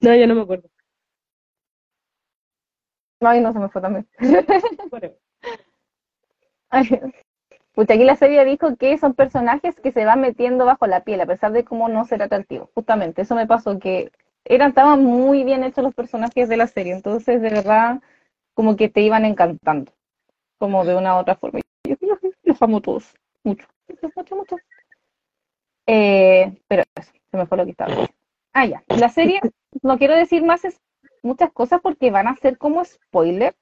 No, ya no me acuerdo. Ay, no se me fue también. Whatever. Ay, Pucha, aquí la serie dijo que son personajes que se van metiendo bajo la piel, a pesar de cómo no ser atractivos. Justamente, eso me pasó, que eran, estaban muy bien hechos los personajes de la serie, entonces de verdad como que te iban encantando, como de una u otra forma. Yo, yo- los amo todos, mucho, mucho, mucho. Eh, pero eso, se me fue lo que estaba diciendo. Ah, ya, la serie, no quiero decir más es muchas cosas porque van a ser como spoiler,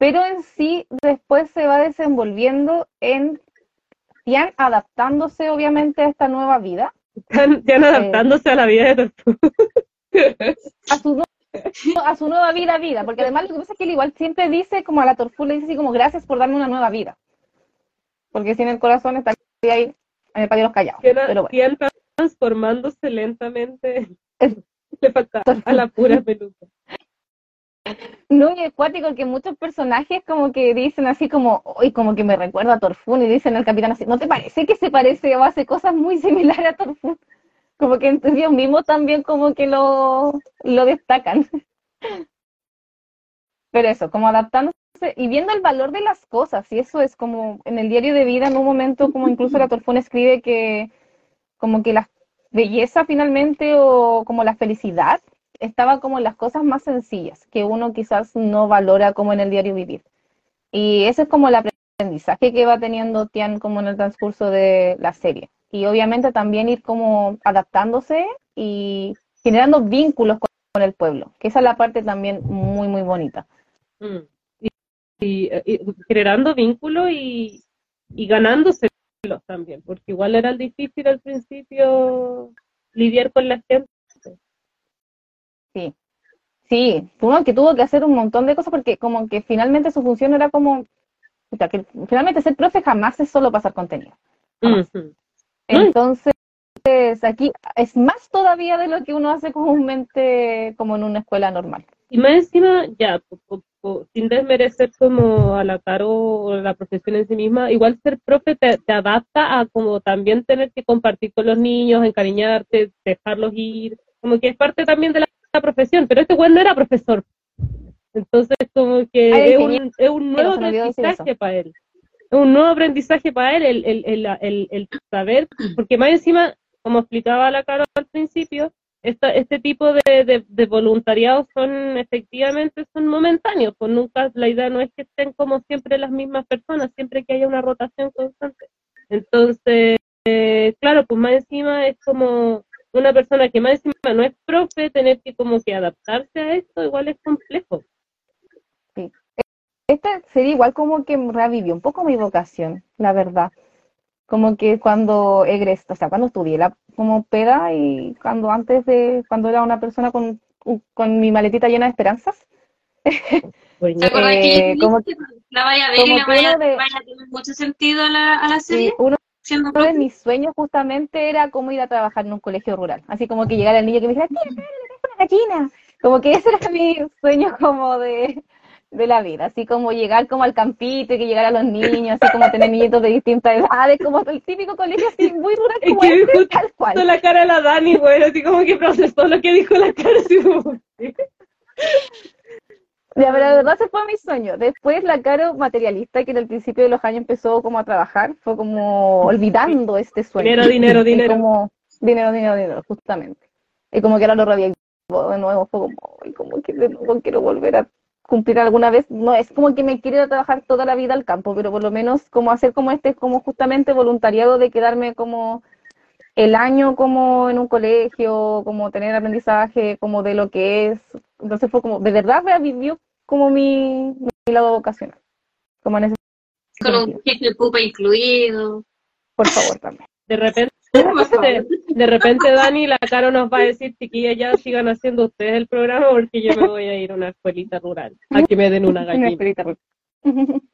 pero en sí después se va desenvolviendo en Tian adaptándose obviamente a esta nueva vida, Están, están adaptándose a la vida de Tortuga. a su, nu- a su nueva vida, vida, porque además lo que pasa es que él igual siempre dice como a la Torfu le dice así como gracias por darme una nueva vida, porque si en el corazón está ahí en el patio de los callados, Están pero bueno. transformándose lentamente. Le falta a la pura peluca. No, y es cuático que muchos personajes como que dicen así como, hoy como que me recuerda a Torfún y dicen al capitán así, ¿no te parece que se parece o hace cosas muy similares a Torfún? Como que ellos mismos también como que lo, lo destacan. Pero eso, como adaptándose y viendo el valor de las cosas, y eso es como en el diario de vida en un momento como incluso la Torfún escribe que como que la belleza finalmente o como la felicidad estaba como en las cosas más sencillas, que uno quizás no valora como en el diario vivir. Y ese es como el aprendizaje que va teniendo Tian como en el transcurso de la serie. Y obviamente también ir como adaptándose y generando vínculos con, con el pueblo, que esa es la parte también muy, muy bonita. Mm. Y, y- y generando vínculos y, y ganándoselos también, porque igual era difícil al principio lidiar con la gente. Sí, uno que tuvo que hacer un montón de cosas porque como que finalmente su función era como, puta, que finalmente ser profe jamás es solo pasar contenido. Ujú. Entonces, aquí es más todavía de lo que uno hace comúnmente como en una escuela normal. Y más encima, ya, po- po- po- sin desmerecer como a la Caro o la profesión en sí misma, igual ser profe te, te adapta a como también tener que compartir con los niños, encariñarte, dejarlos ir, como que es parte también de la, la profesión, pero este güey no era profesor. Entonces, como que es un, es un nuevo aprendizaje para él. Es un nuevo aprendizaje para él, el, el, el, el, el saber, porque más encima, como explicaba la Caro al principio, esta, este tipo de, de, de voluntariados son efectivamente son momentáneos, pues nunca la idea no es que estén como siempre las mismas personas, siempre que haya una rotación constante. Entonces, eh, claro, pues más encima es como una persona que más encima no es profe, tener que como que adaptarse a esto igual es complejo. Esta sería igual como que revivió un poco mi vocación, la verdad. Como que cuando egresé, o sea, cuando estudié la, como peda y cuando antes de, cuando era una persona con, con mi maletita llena de esperanzas, Pues, ¿Te acuerdas Eh, que como- la vaya a ver y que vaya, de- vaya a tener mucho sentido a la, a la serie? sí, uno siendo Uno de mis sueños justamente era como ir a trabajar en un colegio rural. Así como que llegara el niño que me dijera, tía, traje una gallina. Como que ese era mi sueño como de, de la vida. Así como llegar como al campito y que llegaran los niños, así como tener niñitos de distintas edades, como el típico colegio así muy rural Es como que este, tal cual. la cara de la Dani, güey, así como que procesó lo que dijo la cara, así como, Ya, pero de verdad ese fue mi sueño. Después la Caro materialista, que en el principio de los años empezó como a trabajar, fue como olvidando este sueño. Dinero, dinero, dinero. como, dinero, dinero, dinero, justamente. Y como que ahora lo reavivó de nuevo, fue como, "Ay, como que de nuevo quiero volver a cumplir alguna vez. No, es como que me quiero trabajar toda la vida al campo, pero por lo menos como hacer como este, como justamente voluntariado de quedarme como el año como en un colegio, como tener aprendizaje, como de lo que es. Entonces fue como, de verdad revivió como mi, mi lado vocacional. Como en ese Con un sentido. jefe de pupa incluido. Por favor, también. de repente de, repente Dani la Caro nos va a decir, chiquillas, ya sigan haciendo ustedes el programa porque yo me voy a ir a una escuelita rural, a que me den una gallina.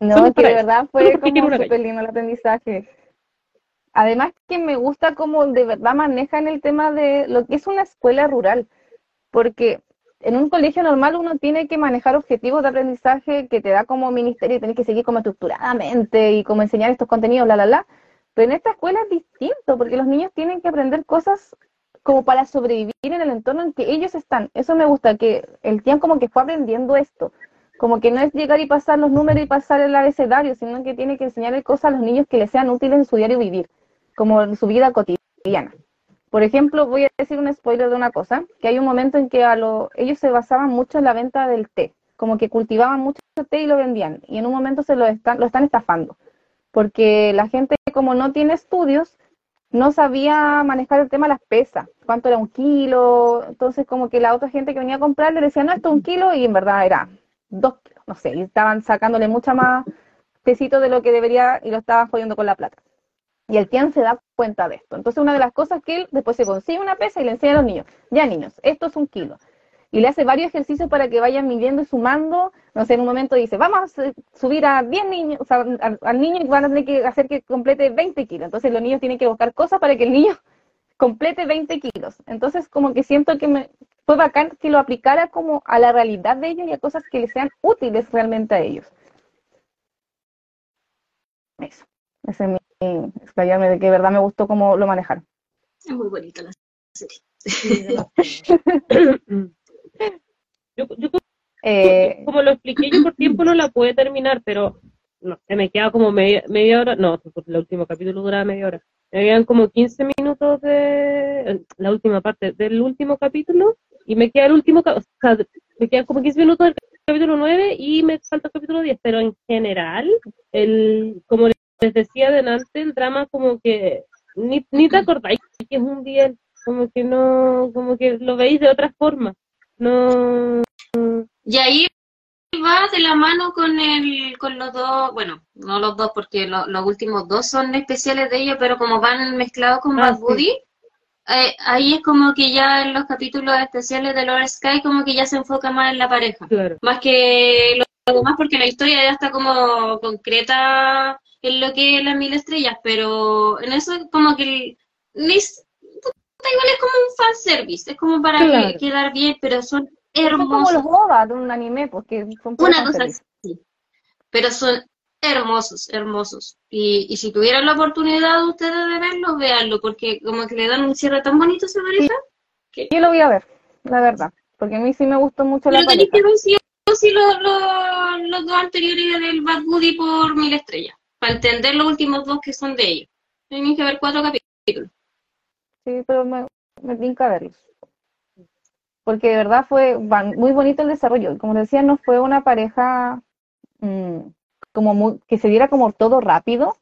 No, que de verdad fue como súper lindo el aprendizaje. Además que me gusta cómo de verdad manejan el tema de lo que es una escuela rural, porque en un colegio normal uno tiene que manejar objetivos de aprendizaje que te da como ministerio y tienes que seguir como estructuradamente y como enseñar estos contenidos, la, la, la. Pero en esta escuela es distinto, porque los niños tienen que aprender cosas como para sobrevivir en el entorno en que ellos están. Eso me gusta, que el tiempo como que fue aprendiendo esto. Como que no es llegar y pasar los números y pasar el abecedario, sino que tiene que enseñarle cosas a los niños que les sean útiles en su diario vivir como en su vida cotidiana. Por ejemplo, voy a decir un spoiler de una cosa, que hay un momento en que a lo, ellos se basaban mucho en la venta del té, como que cultivaban mucho té y lo vendían, y en un momento se lo están, lo están estafando, porque la gente como no tiene estudios, no sabía manejar el tema de las pesas, cuánto era un kilo, entonces como que la otra gente que venía a comprar le decía, no, esto es un kilo, y en verdad era dos kilos, no sé, y estaban sacándole mucha más tecito de lo que debería y lo estaban jodiendo con la plata. Y el Tian se da cuenta de esto. Entonces, una de las cosas que él después se consigue una pesa y le enseña a los niños, ya niños, esto es un kilo. Y le hace varios ejercicios para que vayan midiendo y sumando. No sé, en un momento dice, vamos a subir a 10 niños, o sea, al, niño y van a tener que hacer que complete 20 kilos. Entonces, los niños tienen que buscar cosas para que el niño complete 20 kilos. Entonces, como que siento que me, fue bacán que lo aplicara como a la realidad de ellos y a cosas que les sean útiles realmente a ellos. Eso, ese es mi explayarme de que de verdad me gustó cómo lo manejaron. Es muy bonita la serie. yo, eh, como lo expliqué, yo por tiempo no la pude terminar, pero no, se me queda como media, media hora, no, el último capítulo duraba media hora. Me quedan como 15 minutos de la última parte del último capítulo y me queda el último, o sea, me quedan como 15 minutos del capítulo 9 y me falta el capítulo 10, pero en general, el como les decía delante, el drama como que ni, ni te acordáis que es un día, como que no, como que lo veis de otra forma. No. Y ahí va de la mano con el, con los dos, bueno, no los dos porque los últimos dos son especiales de ellos, pero como van mezclados con ah, Bad Buddy, eh, ahí es como que ya en los capítulos especiales de Lord Sky como que ya se enfoca más en la pareja, más que lo demás porque la historia ya está como concreta en lo que es las mil estrellas, pero en eso como que igual es como un fanservice, es como para quedar bien, pero son hermosos. Son como los bodas de un anime, porque son Una cosa así, pero son hermosos, hermosos. Y, y si tuvieran la oportunidad ustedes de verlo, véanlo, porque como que le dan un cierre tan bonito a esa pareja. Que... Yo lo voy a ver, la verdad, porque a mí sí me gustó mucho la pareja. Pero que ver sí, los, los dos anteriores del Bad Buddy por mil estrellas para entender los últimos dos que son de ellos. Tienen que ver cuatro capítulos. Sí, pero me, me que verlos. Porque de verdad fue muy bonito el desarrollo. Como decía, no fue una pareja mm, como muy, que se viera como todo rápido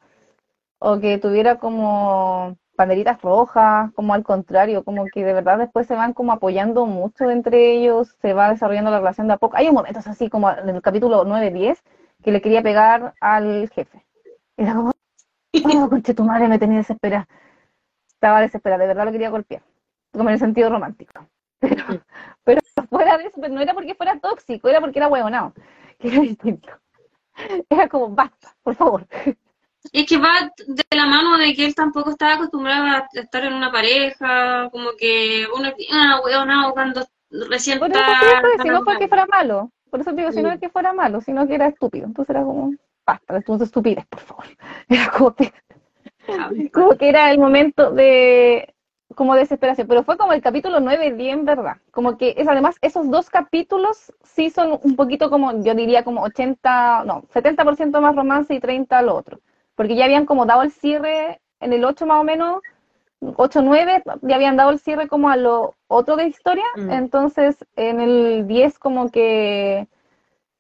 o que tuviera como banderitas rojas, como al contrario, como que de verdad después se van como apoyando mucho entre ellos, se va desarrollando la relación de a poco. Hay un momentos así como en el capítulo 9-10 que le quería pegar al jefe. Era como, oh, conche tu madre, me tenía desesperada. Estaba desesperada, de verdad lo quería golpear, como en el sentido romántico. Pero, pero fuera de eso, no era porque fuera tóxico, era porque era huevonado, que era distinto. Era como, basta, por favor. Es que va de la mano de que él tampoco estaba acostumbrado a estar en una pareja, como que uno ah, huevonado cuando recién por eso está... Si no fue que fuera malo, por eso digo, si no es que fuera malo, sino que era estúpido, entonces era como basta de estupidez, por favor. Era como que, como que era el momento de como desesperación, pero fue como el capítulo 9 bien, verdad. Como que es además esos dos capítulos sí son un poquito como, yo diría como 80, no, 70% más romance y 30 lo otro. Porque ya habían como dado el cierre en el 8 más o menos, 8, 9, ya habían dado el cierre como a lo otro de historia, mm. entonces en el 10 como que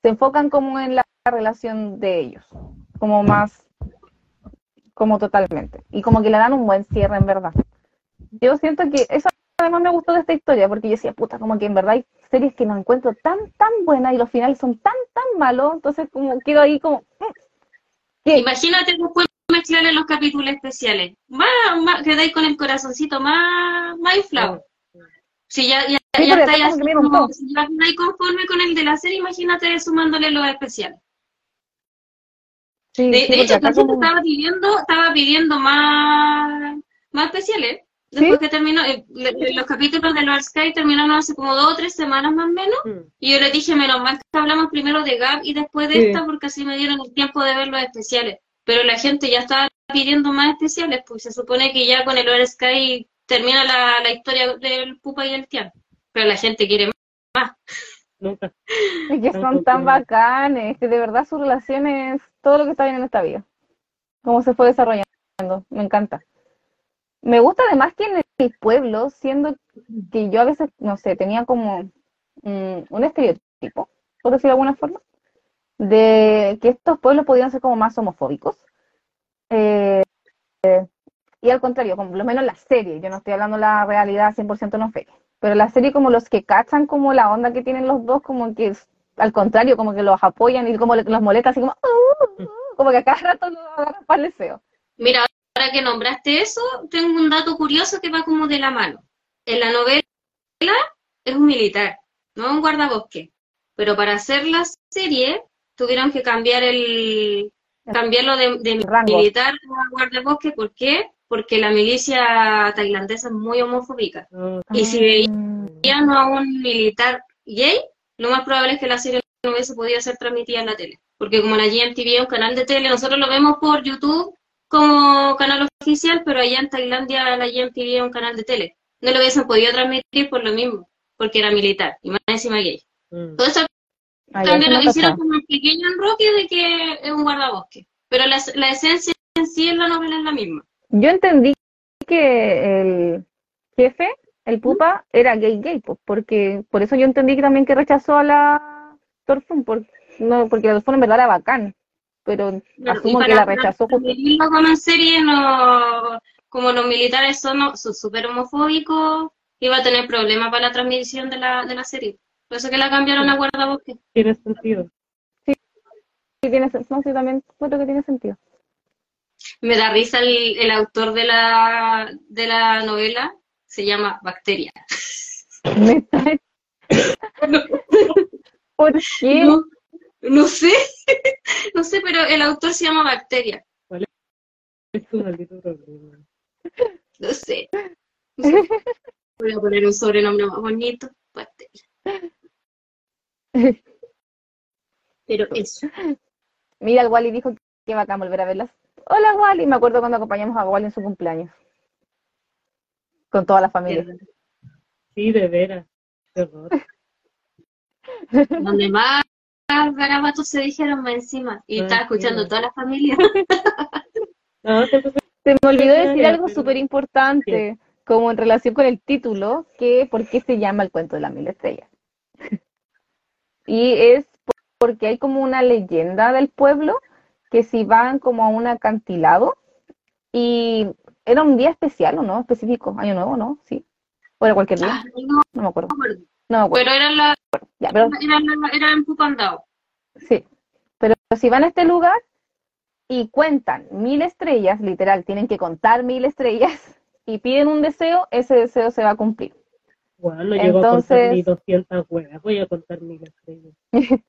se enfocan como en la relación de ellos, como más, como totalmente. Y como que le dan un buen cierre, en verdad. Yo siento que eso además me gustó de esta historia, porque yo decía, puta, como que en verdad hay series que no encuentro tan, tan buenas y los finales son tan, tan malos, entonces como quedo ahí como... Mm, Imagínate después mezclarle los capítulos especiales. Más, más quedáis con el corazoncito más, más inflado. Si ya, ya, ya estáis así como, si ya estáis conforme con el de la serie, imagínate sumándole los especiales. Sí, de, sí, de hecho, la gente estaba pidiendo, estaba pidiendo más, más especiales. Después que terminó, eh, los capítulos de Lord Sky terminaron hace como dos o tres semanas más o menos. Mm. Y yo le dije, menos mal que hablamos primero de Gab y después de esta, porque así me dieron el tiempo de ver los especiales. Pero la gente ya estaba pidiendo más especiales, pues se supone que ya con el Lord Sky termina la, la historia del Pupa y el Tian. Pero la gente quiere más. Nunca. Es que son tan bacanes, que de verdad su relación es todo lo que está bien en esta vida. Cómo se fue desarrollando. Me encanta. Me gusta además que en el pueblo, siendo que yo a veces, no sé, tenía como mm, un estereotipo, por decirlo de alguna forma, de que estos pueblos podían ser como más homofóbicos. Eh, y al contrario, como lo menos la serie, yo no estoy hablando la realidad 100% no fe, pero la serie como los que cachan como la onda que tienen los dos, como que al contrario, como que los apoyan y como los molesta así como, uh, uh", como que a cada rato los agarran para el deseo. Mira, ahora que nombraste eso, tengo un dato curioso que va como de la mano. En la novela es un militar, no un guardabosque. Pero para hacer la serie tuvieron que cambiar el cambiarlo de, militar a guardabosque. ¿Por qué? Porque la milicia tailandesa es muy homofóbica. Y si veían a un militar gay, lo más probable es que la serie no hubiese podido ser transmitida en la tele. Porque como la GMTV es un canal de tele, nosotros lo vemos por YouTube como canal oficial, pero allá en Tailandia la GMTV es un canal de tele. No lo hubiesen podido transmitir por lo mismo, porque era militar y más encima gay. Mm. Todo eso también lo hicieron como un pequeño enroque de que es un guardabosque. Pero la, esencia en sí en la novela es la misma. Yo entendí que el jefe, el pupa, era gay gay, pues, porque por eso yo entendí que también que rechazó a la Torfun, porque, no, porque la Torfun en verdad era bacán pero asumo que la rechazó. Como en serie, no, como los militares son súper homofóbicos, iba a tener problemas para la transmisión de la, de la serie. Por eso que la cambiaron a guardabosque. Tiene sentido. Sí, sí tiene sentido. sí, también creo que tiene sentido. Me da risa el, el autor de la, de la novela, se llama Bacteria. ¿Por qué? No sé, no sé, pero el autor se llama Bacteria. ¿Cuál es tu maldito problema? No sé. Voy a poner un sobrenombre más bonito, Bacteria. Pero eso. Mira, el Wally dijo que va a volver a verlas. Hola, Wally. Me acuerdo cuando acompañamos a Wally en su cumpleaños. Con toda la familia. Sí, de veras. Donde más garabatos se dijeron más encima y estaba escuchando toda la familia. se me olvidó decir algo súper importante, como en relación con el título, que por qué se llama el cuento de la mil estrellas. y es porque hay como una leyenda del pueblo que si van como a un acantilado y era un día especial o no, específico, año nuevo, ¿no? Sí. O era cualquier día. Ah, no, me acuerdo. No Pero era, la, era, era en Pupandao. Sí, pero si van a este lugar y cuentan mil estrellas, literal, tienen que contar mil estrellas y piden un deseo, ese deseo se va a cumplir. Bueno, llego Entonces, a contar 200 huevas, voy a contar mil estrellas.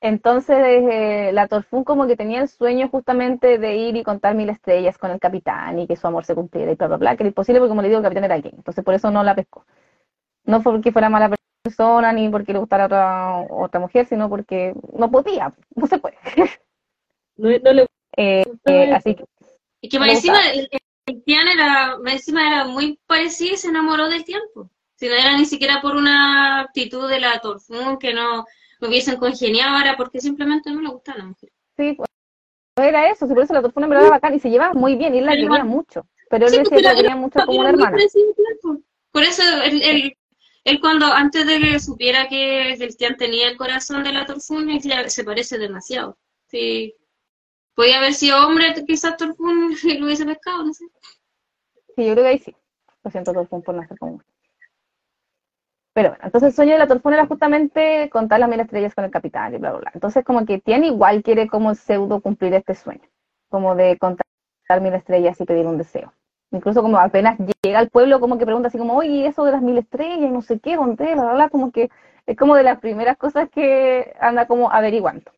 Entonces, eh, la Torfún como que tenía el sueño justamente de ir y contar mil estrellas con el capitán y que su amor se cumpliera y bla, bla, bla, que era imposible porque, como le digo, el capitán era alguien. Entonces, por eso no la pescó. No fue porque fuera mala persona ni porque le gustara otra, otra mujer, sino porque no podía, no se puede. No, le eh, eh, así que, y que más encima el, Tian era, encima era muy parecido y se enamoró del tiempo. Si no era ni siquiera por una actitud de la Torfún que no, no hubiesen congeniado, era porque simplemente no le gustaba la mujer. Sí, pues era eso, por eso la Torfún en verdad era bacán y se llevaba muy bien y él la quería mucho. Pero él decía que la quería mucho como una hermana. Por eso el, el, él cuando, antes de que supiera que Cristian tenía el corazón de la Torfún, se parece demasiado. Sí. Podía haber sido hombre, quizás Torfún lo hubiese pescado, no sé. Sí, yo creo que ahí sí. Lo siento, Torfún, por nacer como Pero bueno, entonces el sueño de la Torfún era justamente contar las mil estrellas con el capitán y bla, bla, bla. Entonces como que tiene igual quiere como pseudo cumplir este sueño. como de contar mil estrellas y pedir un deseo. Incluso como apenas llega al pueblo, como que pregunta así como, oye, eso de las mil estrellas, no sé qué, dónde, la verdad, como que es como de las primeras cosas que anda como averiguando.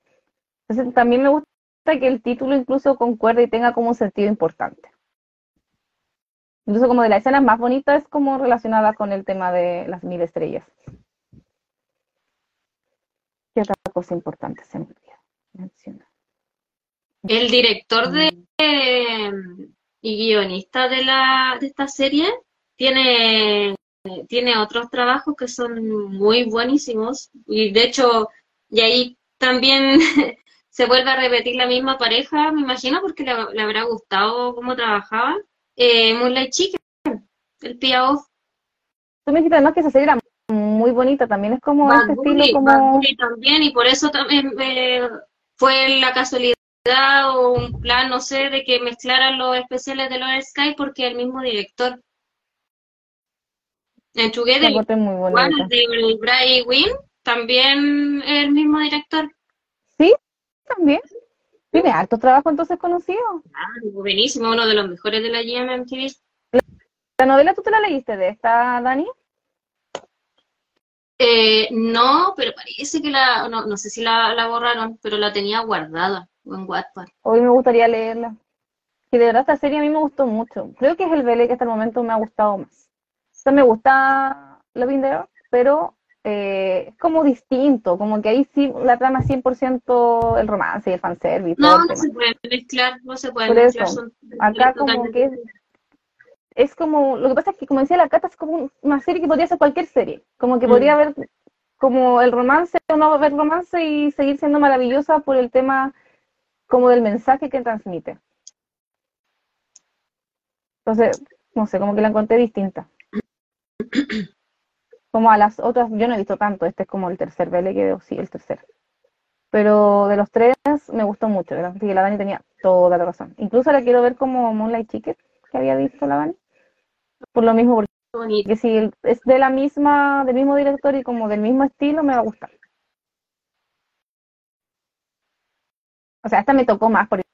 Entonces también me gusta que el título incluso concuerde y tenga como un sentido importante. Incluso como de la escena más bonita es como relacionada con el tema de las mil estrellas. ¿Qué otra cosa importante se me menciona? El director de y guionista de la de esta serie tiene tiene otros trabajos que son muy buenísimos. Y de hecho y ahí también se vuelve a repetir la misma pareja me imagino porque le, habrá gustado cómo trabajaba. Eh, Moonlight Chicken el Pia Off tú me dijiste además que esa serie era muy bonita también es como este estilo como también y por eso también eh, fue la casualidad o un plan, no sé, de que mezclaran los especiales de los Sky porque el mismo director. En Together, igual de Brian Wynn, también el mismo director. Sí, también. Tiene alto trabajo entonces conocido. Ah, buenísimo, uno de los mejores de la GMMTV. ¿La novela tú te la leíste de esta, Dani? Eh, no, pero parece que la, no, no sé si la, la borraron, pero la tenía guardada en Wattpad. Hoy me gustaría leerla. Y de verdad esta serie a mí me gustó mucho. Creo que es el Vele que hasta el momento me ha gustado más. O sea, me gusta Loving There, pero eh, es como distinto, como que ahí sí la trama es 100% el romance y el fanservice. No, no se puede mezclar, no se puede mezclar. acá como que es, es, como, lo que pasa es que como decía la Cata, es como una serie que podría ser cualquier serie, como que podría mm. haber como el romance o no haber romance y seguir siendo maravillosa por el tema como del mensaje que transmite. Entonces, no sé, como que la encontré distinta. Como a las otras, yo no he visto tanto, este es como el tercer vele que veo, sí, el tercer. Pero de los tres me gustó mucho, la, la Dani tenía toda la razón. Incluso la quiero ver como Moonlight Chicken, que había visto la Dani. Por lo mismo, porque si es de la misma, del mismo director y como del mismo estilo, me va a gustar. O sea, esta me tocó más porque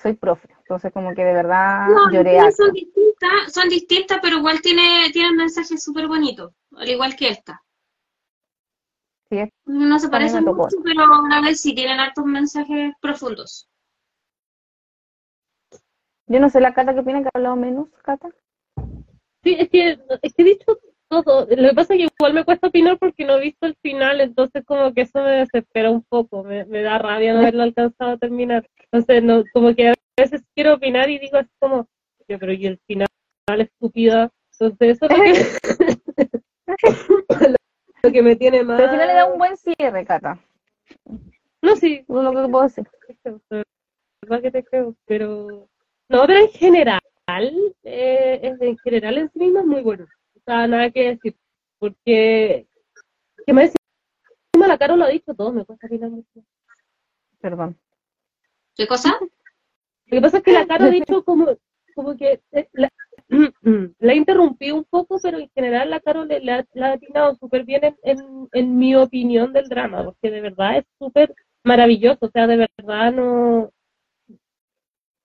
soy profe, entonces como que de verdad lloré. Son distintas, son distintas, pero igual tiene, tiene un mensaje súper bonito, al igual que esta. Sí, no se parecen mucho, pero a ver sí tienen altos mensajes profundos. Yo no sé, la Cata, ¿qué opina que ha hablado menos, Cata? Sí, es que, es que he dicho todo. Lo que pasa es que igual me cuesta opinar porque no he visto el final, entonces como que eso me desespera un poco, me, da rabia no haberlo alcanzado a terminar. Entonces, no, como que a veces quiero opinar y digo así como, yo pero y el final estúpida. Entonces eso es lo que, me tiene más... Pero al final le da un buen cierre, Cata. No, sí. No lo que puedo decir. verdad que te creo, pero... No, pero en general, eh, en general en sí mismo es muy bueno sea, nada que decir. Porque, que me decía, la Caro lo ha dicho todo, me cuesta opinar mucho. Perdón. ¿Qué cosa? Lo que pasa es que la Caro ha dicho como, como que eh, la, la interrumpí un poco, pero en general la Caro le, ha, atinado súper bien en, en, mi opinión del drama, porque de verdad es súper maravilloso, o sea, de verdad no,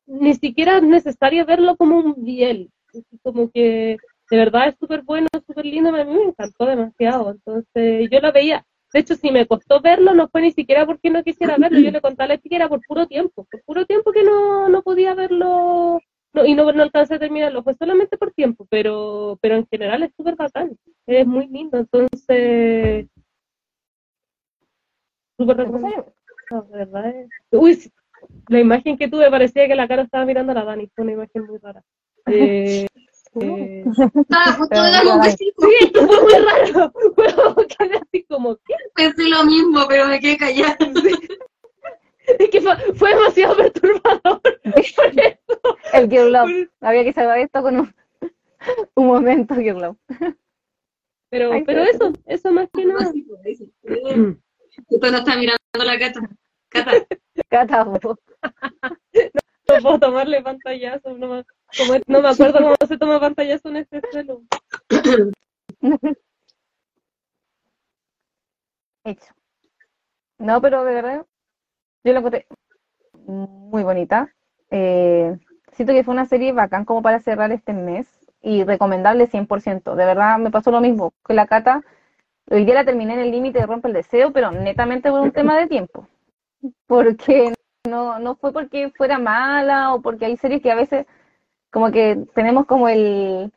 ni siquiera es necesario verlo como un biel, como que de verdad es súper bueno, súper lindo, a mí me encantó demasiado. Entonces yo lo veía, de hecho si me costó verlo no fue ni siquiera porque no quisiera verlo, yo le conté a la chica era por puro tiempo, por puro tiempo que no, no podía verlo y no, no alcancé a terminarlo, fue solamente por tiempo, pero, pero en general es súper bacán, es muy lindo, entonces súper de verdad Uy, la imagen que tuve parecía que la cara estaba mirando a la Dani, fue una imagen muy rara. Eh, eh, ah, justo de un besito. Sí, fue muy raro. Fue así como, ¿qué? Pensé lo mismo, pero me quedé callada. Es que fue, fue demasiado perturbador. El Girl Love. Había que salvar esto con un, un momento, Girl Love. Pero, pero eso, eso más que nada. Usted no está mirando la gata. Cata. Cata, no, puedo tomarle pantallazo, no me acuerdo cómo se toma pantallazo en este celo. Hecho. No, pero de verdad, yo la encontré muy bonita. Eh, siento que fue una serie bacán como para cerrar este mes y recomendable 100%. De verdad me pasó lo mismo que la Cata. Hoy día la terminé en el límite de rompe el deseo, pero netamente por un tema de tiempo. Porque no, no fue porque fuera mala o porque hay series que a veces como que tenemos como el,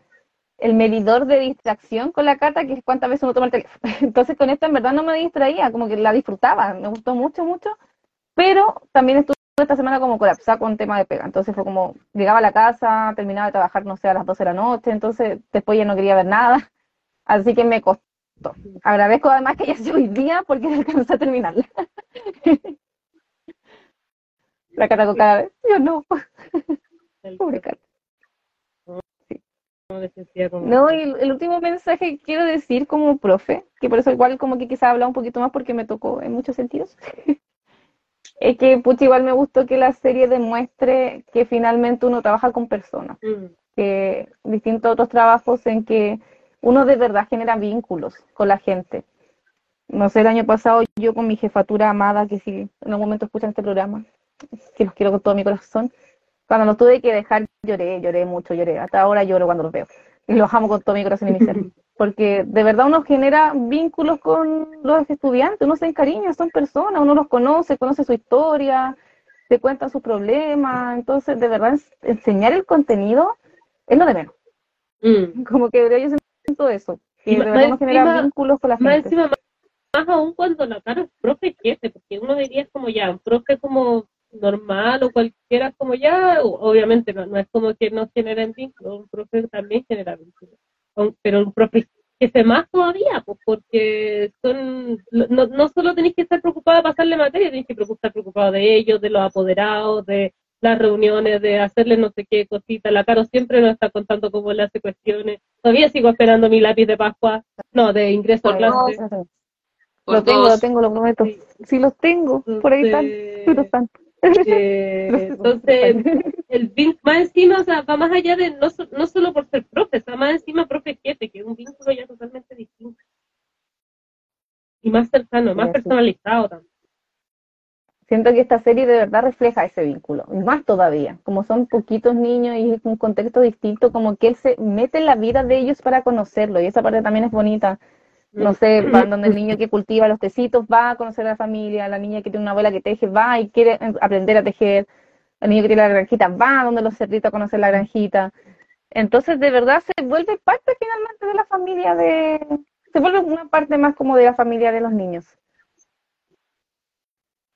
el medidor de distracción con la Cata, que es cuántas veces uno toma el teléfono. Entonces con esta en verdad no me distraía, como que la disfrutaba, me gustó mucho, mucho, pero también estuve esta semana como colapsada con tema de pega. Entonces fue como, llegaba a la casa, terminaba de trabajar, no sé, a las 12 de la noche, entonces después ya no quería ver nada, así que me costó. Agradezco además que ya sea hoy día porque alcancé a terminarla. La Cata con cada vez, yo no. Pobre Cata. No, y el, último mensaje que quiero decir como profe, que por eso igual como que quizá hablar un poquito más porque me tocó en muchos sentidos, es que pucha, igual me gustó que la serie demuestre que finalmente uno trabaja con personas, mm. que distinto a otros trabajos en que uno de verdad genera vínculos con la gente. No sé, el año pasado yo con mi jefatura amada, que si en algún momento escuchan este programa, que los quiero con todo mi corazón, cuando los tuve que dejar, lloré, lloré mucho, lloré. Hasta ahora lloro cuando los veo. Y los amo con todo mi corazón y mi ser. Porque de verdad uno genera vínculos con los estudiantes, uno se encariña, son personas, uno los conoce, conoce su historia, te cuenta sus problemas. Entonces, de verdad, enseñar el contenido es lo de menos. Mm. Como que yo siento eso. Que de verdad uno genera vínculos con la gente. Más, más aún cuando la cara es profe jefe, porque uno diría como ya, un profe como normal o cualquiera como ya, obviamente no, es como que no generen vínculos, un profe también genera vínculos, pero un profe que se más todavía, pues porque son, no, no solo tenéis que estar preocupado de pasarle materia, tenéis que estar preocupado de ellos, de los apoderados, de las reuniones, de hacerle no sé qué cosita. La Caro siempre nos está contando cómo le hace cuestiones. Todavía sigo esperando mi lápiz de Pascua, no, de ingreso a clase. Lo tengo, lo tengo, lo prometo. Sí, los tengo, por ahí están, pero están. Eh, entonces, el más encima, o sea, va más allá de, no, no solo por ser profe, va más encima profe jefe, que es un vínculo ya totalmente distinto. Y más cercano, más personalizado también. Siento que esta serie de verdad refleja ese vínculo, y más todavía, como son poquitos niños y es un contexto distinto, como que él se mete en la vida de ellos para conocerlo, y esa parte también es bonita, no sé, van donde el niño que cultiva los tecitos va a conocer a la familia, la niña que tiene una abuela que teje va y quiere aprender a tejer, el niño que tiene la granjita va donde los cerditos a conocer la granjita. Entonces, de verdad, se vuelve parte finalmente de la familia de... Se vuelve una parte más como de la familia de los niños.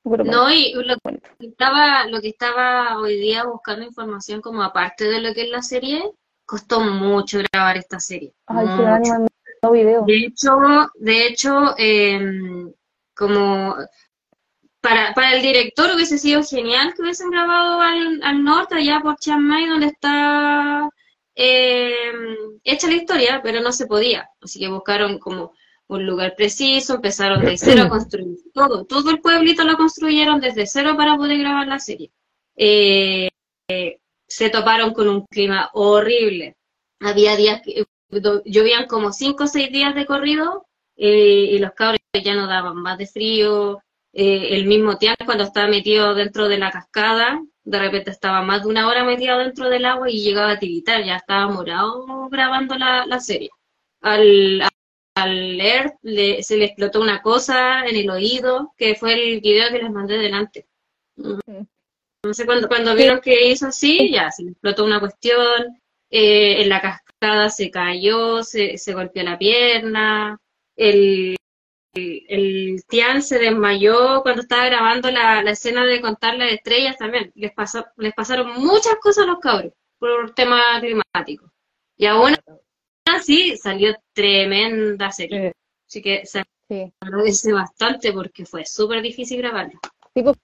No, y lo que, estaba, lo que estaba hoy día buscando información como aparte de lo que es la serie, costó mucho grabar esta serie. Ay, de hecho, de hecho em, como para, para el director hubiese sido genial que hubiesen grabado al, norte, allá por Chiang Mai, donde está em, hecha la historia, pero no se podía. Así que buscaron como un lugar preciso, empezaron de cero a construir todo. Todo el pueblito lo construyeron desde cero para poder grabar la serie. Eh, se toparon con un clima horrible. Había días que llovían como cinco o seis días de corrido eh, y los cabros ya no daban más de frío. Eh, el mismo Tian cuando estaba metido dentro de la cascada, de repente estaba más de una hora metido dentro del agua y llegaba a tiritar, ya estaba morado grabando la, serie. Al, al leer se le explotó una cosa en el oído, que fue el video que les mandé delante. No sé, cuando, cuando vieron que hizo así, ya se le explotó una cuestión, eh, en la cascada se cayó, se, se golpeó la pierna, el, el, Tian se desmayó cuando estaba grabando la, escena de contar las estrellas también. Les, pasó, les pasaron muchas cosas a los cabros por tema climático. Y aún así salió tremenda serie. Así que se agradece bastante porque fue súper difícil grabarla. Pues,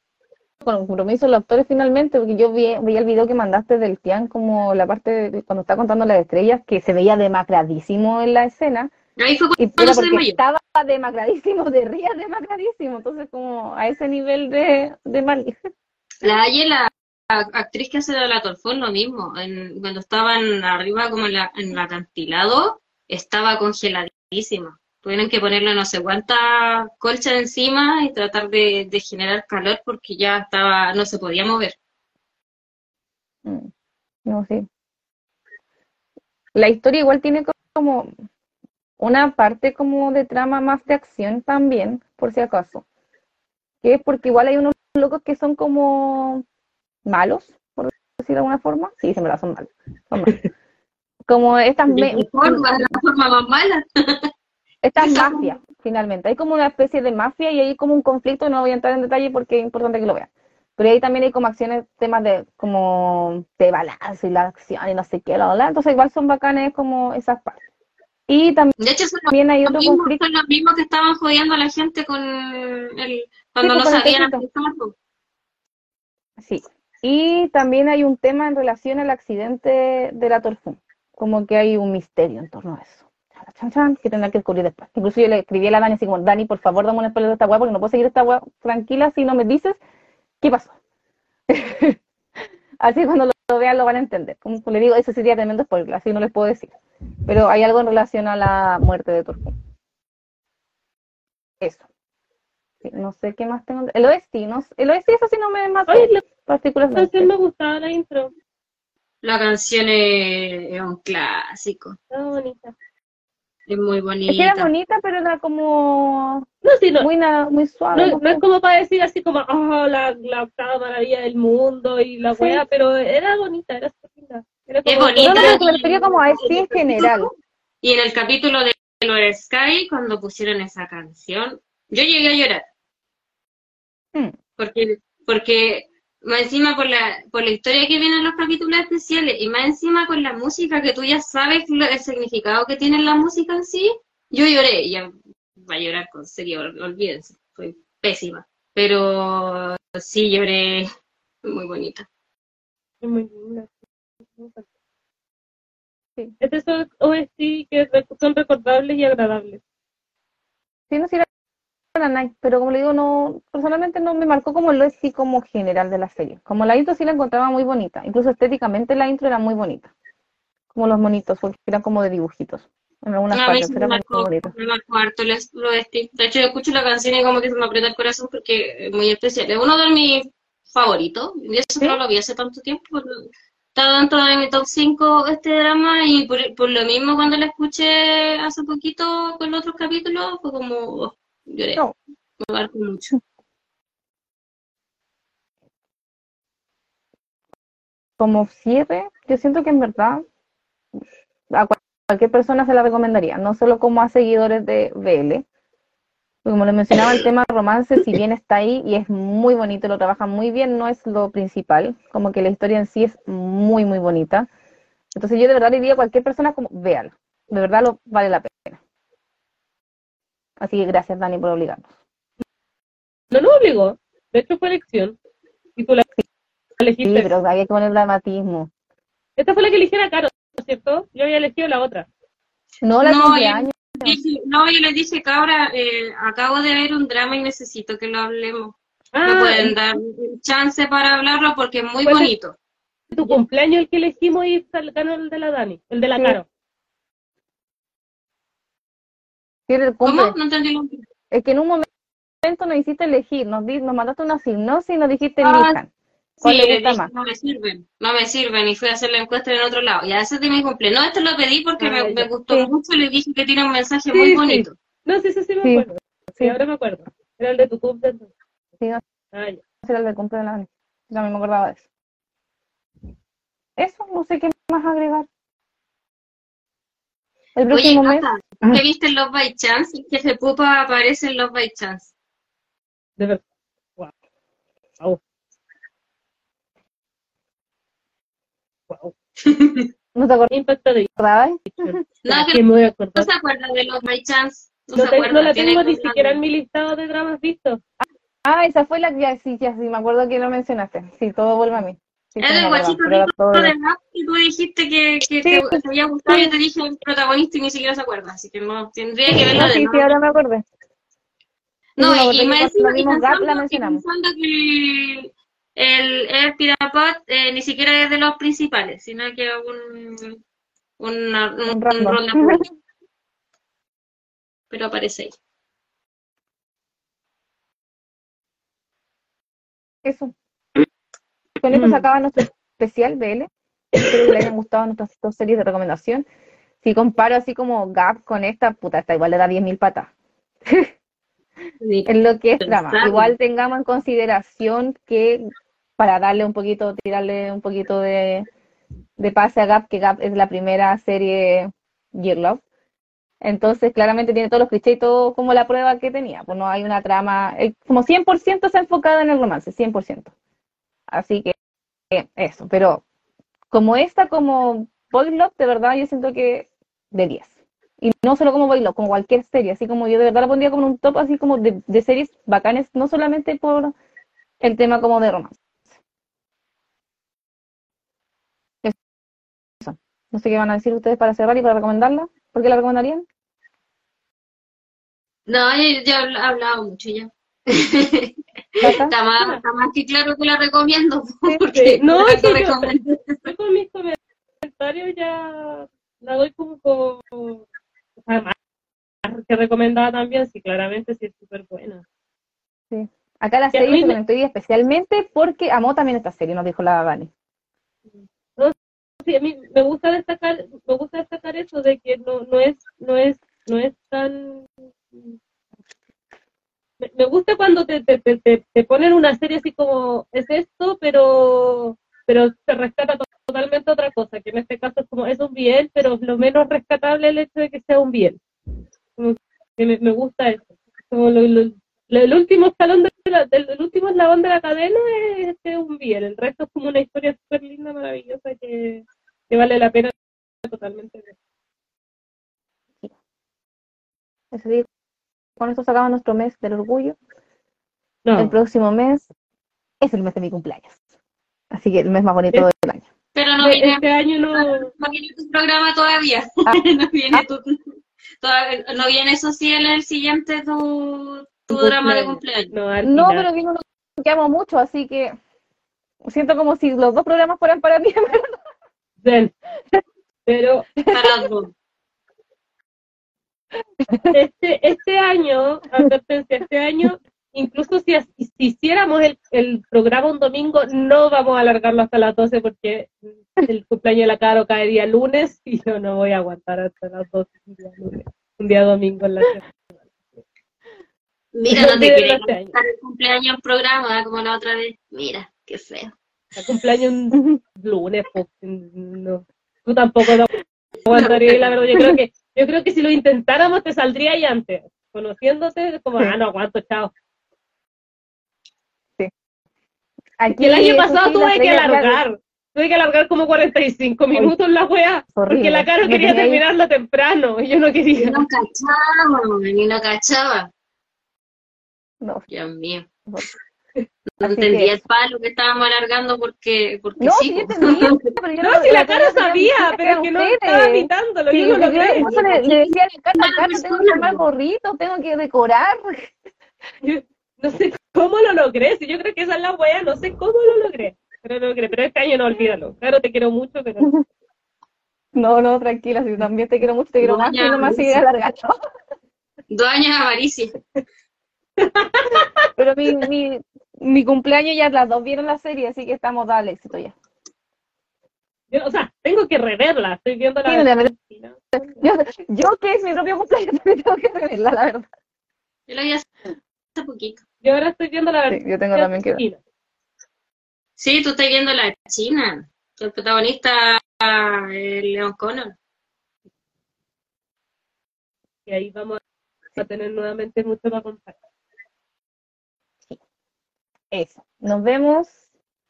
con compromiso los actores finalmente, porque yo vi, el video que mandaste del Tian, como la parte de, cuando está contando las estrellas, que se veía demacradísimo en la escena. Ahí fue y porque estaba demacradísimo, de ría demacradísimo, entonces como a ese nivel de, de mal. La Aye, la actriz que hace de la Torfón, lo mismo, cuando estaban arriba como en, la, en el acantilado, estaba congeladísima tuvieron que ponerle no sé cuánta colcha encima y tratar de, generar calor porque ya estaba, no se podía mover. Mm, no, sí. La historia igual tiene como una parte como de trama más de acción también, por si acaso. Que es porque igual hay unos locos que son como malos, por decirlo de alguna forma. Sí, se me la son malos. Como estas... forma, la forma más mala. Estas mafias, finalmente. Hay como una especie de mafia y hay como un conflicto, no voy a entrar en detalle porque es importante que lo vean. Pero ahí también hay como acciones, temas de como de balance y la acción y no sé qué, la, entonces igual son bacanes como esas partes. Y también, de hecho, son hay otro conflicto. Son los mismos que estaban jodiendo a la gente con el, cuando no sabían Sí, y también hay un tema en relación al accidente de la Torfún, como que hay un misterio en torno a eso. Que tendrá que descubrir después. Incluso yo le escribí a la Dani así como, Dani, por favor, dame un spoiler de esta weá porque no puedo seguir esta weá tranquila si no me dices ¿qué pasó? así cuando lo, vean lo van a entender. Como le digo, eso sería tremendo spoiler, así no les puedo decir. Pero hay algo en relación a la muerte de Torfún. Eso. no sé qué más tengo. El OST, no, el OST eso sí no me mató particularmente. me gustaba la intro. La canción es, un clásico. Está bonita. Es muy bonita. Es que era bonita, pero era como no, sí, no. muy, muy suave. No, es como para decir así como, oh, la, la octava maravilla del mundo y la sí. pero era bonita, era linda. Era como, es bonita. No, no, me refería como a sí en general. Y en el capítulo de Lord Sky, cuando pusieron esa canción, yo llegué a llorar. Hmm. Porque, porque más encima por la, por la historia que viene en los capítulos especiales y más encima con la música que tú ya sabes el significado que tiene la música en sí, yo lloré, ya va a llorar con serio, olvídense, fue pésima, pero sí lloré, muy bonita. Muy linda. Sí. Es son OST que son recordables y agradables. Sí, no, sí, pero como le digo, no, personalmente no me marcó como lo es sí como general de la serie. Como la intro sí la encontraba muy bonita, incluso estéticamente la intro era muy bonita, como los monitos, porque eran como de dibujitos. En algunas partes muy bonito. Me marcó harto lo de De hecho, yo escucho la canción y como que se me aprieta el corazón porque es muy especial. Es uno de mis favoritos, y eso no lo vi hace tanto tiempo, está dentro de mi top 5 este drama y por, por, lo mismo cuando la escuché hace poquito con los otros capítulos fue como, oh, Lloré. No. Me marcó mucho. Como cierre, yo siento que en verdad a cualquier persona se la recomendaría, no solo como a seguidores de BL. Como les mencionaba, el tema romance, si bien está ahí y es muy bonito, lo trabaja muy bien, no es lo principal, como que la historia en sí es muy, muy bonita. Entonces yo de verdad diría a cualquier persona como, véalo, de verdad lo vale la pena. Así que gracias, Dani, por obligarnos. No nos obligó. De hecho, fue elección. Y tú la elegiste. Sí, pero había que poner dramatismo. Esta fue la que eligiera Caro, ¿cierto? Yo había elegido la otra. No, la no, yo, no, yo le dije, Cabra, eh, acabo de ver un drama y necesito que lo hablemos. Ah, pueden dar chance para hablarlo porque es muy bonito. Tu cumpleaños el que elegimos y ganó el de la Dani, el de la Caro. ¿Cómo? No entendí Es que en un momento nos hiciste elegir, nos, nos mandaste una sinopsis y nos dijiste ah, elijan. ¿Cuál sí, gusta más? no me sirven, no me sirven y fui a hacer la encuesta en otro lado. Ya ese de mi cumpleaños. No, este lo pedí porque me, me, gustó mucho y le dije que tiene un mensaje muy bonito. No, sí, sí, sí me acuerdo. Sí, ahora me acuerdo. Era el de tu cumpleaños. Sí, ah, era el de cumpleaños. Ya me acordaba de eso. Eso, no sé qué más agregar. El próximo mes. ¿Qué viste en Love by Chance? Que se pupa aparece en Love by Chance. De verdad. Wow. Wow. wow. ¿No te acordabas? No, que no, no se acuerda de Love by Chance. No, no, se acuerda, no la tengo ni siquiera en mi listado de dramas vistos. Ah, esa fue la que sí, sí, sí, me acuerdo que lo mencionaste. Sí, todo vuelve a mí. Es el guachito de y tú dijiste que, que te, había gustado y yo te dije el protagonista y ni siquiera se acuerda, así que no tendría que verla de Sí, sí, ahora me acordé. No, y, y, me encima, y pensando, pensando que el Air eh, ni siquiera es de los principales, sino que es un, un, un, un rol de Pero aparece ahí. Eso. Con eso se acaba nuestro especial BL. Espero que les hayan gustado nuestras dos series de recomendación. Si comparo así como Gap con esta, puta, esta igual le da 10.000 patas. en lo que es drama. Igual tengamos en consideración que para darle un poquito, tirarle un poquito de, de pase a Gap, que Gap es la primera serie Year Love. Entonces, claramente tiene todos los clichés y todo como la prueba que tenía. Pues no hay una trama, eh, como 100% se ha enfocado en el romance, 100%. Así que eso, pero como esta, como Boy Love, de verdad yo siento que de 10. Y no solo como Boy Love, como cualquier serie, así como yo de verdad la pondría como un top así como de, series bacanes, no solamente por el tema como de romance. No sé qué van a decir ustedes para cerrar y para recomendarla. ¿Por qué la recomendarían? No, ya he hablado mucho ya. está, más, está más que claro que la recomiendo. Porque no, es que yo, con mis comentarios ya la doy como, como más que recomendada también, sí, claramente sí es súper buena. Sí. Acá la serie se comentó especialmente porque amó también esta serie, nos dijo la Vani sí, a mí me gusta destacar, me gusta destacar eso de que no, no es, no es, no es tan me, gusta cuando te, te, te, te, ponen una serie así como es esto, pero pero se rescata totalmente otra cosa, que en este caso es como es un bien, pero lo menos rescatable el hecho de que sea un bien. me, me, gusta eso. Como lo, el último escalón de del, último eslabón de la cadena es este un bien, el resto es como una historia súper linda, maravillosa que, que, vale la pena totalmente. Ese con esto sacamos nuestro mes del orgullo. El próximo mes es el mes de mi cumpleaños. Así que el mes más bonito del año. Pero no viene, este año no... no viene tu programa todavía. Ah. no viene ah. tu, no viene eso sí en el siguiente tu, tu drama de cumpleaños. No, pero a mí no lo llamo mucho, así que siento como si los dos programas fueran para mí, Pero para dos. Este, este año, advertencia, este año, incluso si, hiciéramos el, el, programa un domingo, no vamos a alargarlo hasta las 12 porque el cumpleaños de la Caro caería lunes y yo no voy a aguantar hasta las 12 un día, lunes, un día domingo en la semana. Mira, no te quería el cumpleaños en programa como la otra vez. Mira, qué feo. El cumpleaños un lunes, pues, no. Tú tampoco lo aguantarías, la verdad. Yo creo que yo creo que si lo intentáramos te saldría ahí antes. Conociéndote, como, ah, no aguanto, chao. Sí. Aquí el año pasado tuve que alargar. Tuve que alargar como 45 minutos la wea, porque la cara quería terminarlo temprano y yo no quería. no cachaba, ni no cachaba. No. Dios mío. No entendía el palo que estábamos alargando porque, porque no, sí. entendía, pero yo no, no, si la cara sabía, pero que no estaba imitándolo, yo no lo creo. Le, le decía a la cara, tengo que armar gorritos, tengo que decorar. Yo, no sé cómo lo logré, si yo creo que esa es la wea, no sé cómo lo logré, pero lo logré, pero este año no olvídalo. Claro, te quiero mucho, pero... No, no, tranquila, si también te quiero mucho, te quiero más, y no más sigue alargando. Dos años de avaricia. Pero mi, mi, mi cumpleaños ya las dos vieron la serie, así que estamos dale éxito ya. Yo, o sea, tengo que reverla, estoy viendo la yo, yo, que es mi propio cumpleaños también tengo que reverla, la verdad. Yo la vi hace poquito. Yo ahora estoy viendo la versión. Sí, yo tengo también que Sí, tú estás viendo la China. El protagonista, el Leon Connor. Y ahí vamos a tener nuevamente mucho para contar. Eso. Nos vemos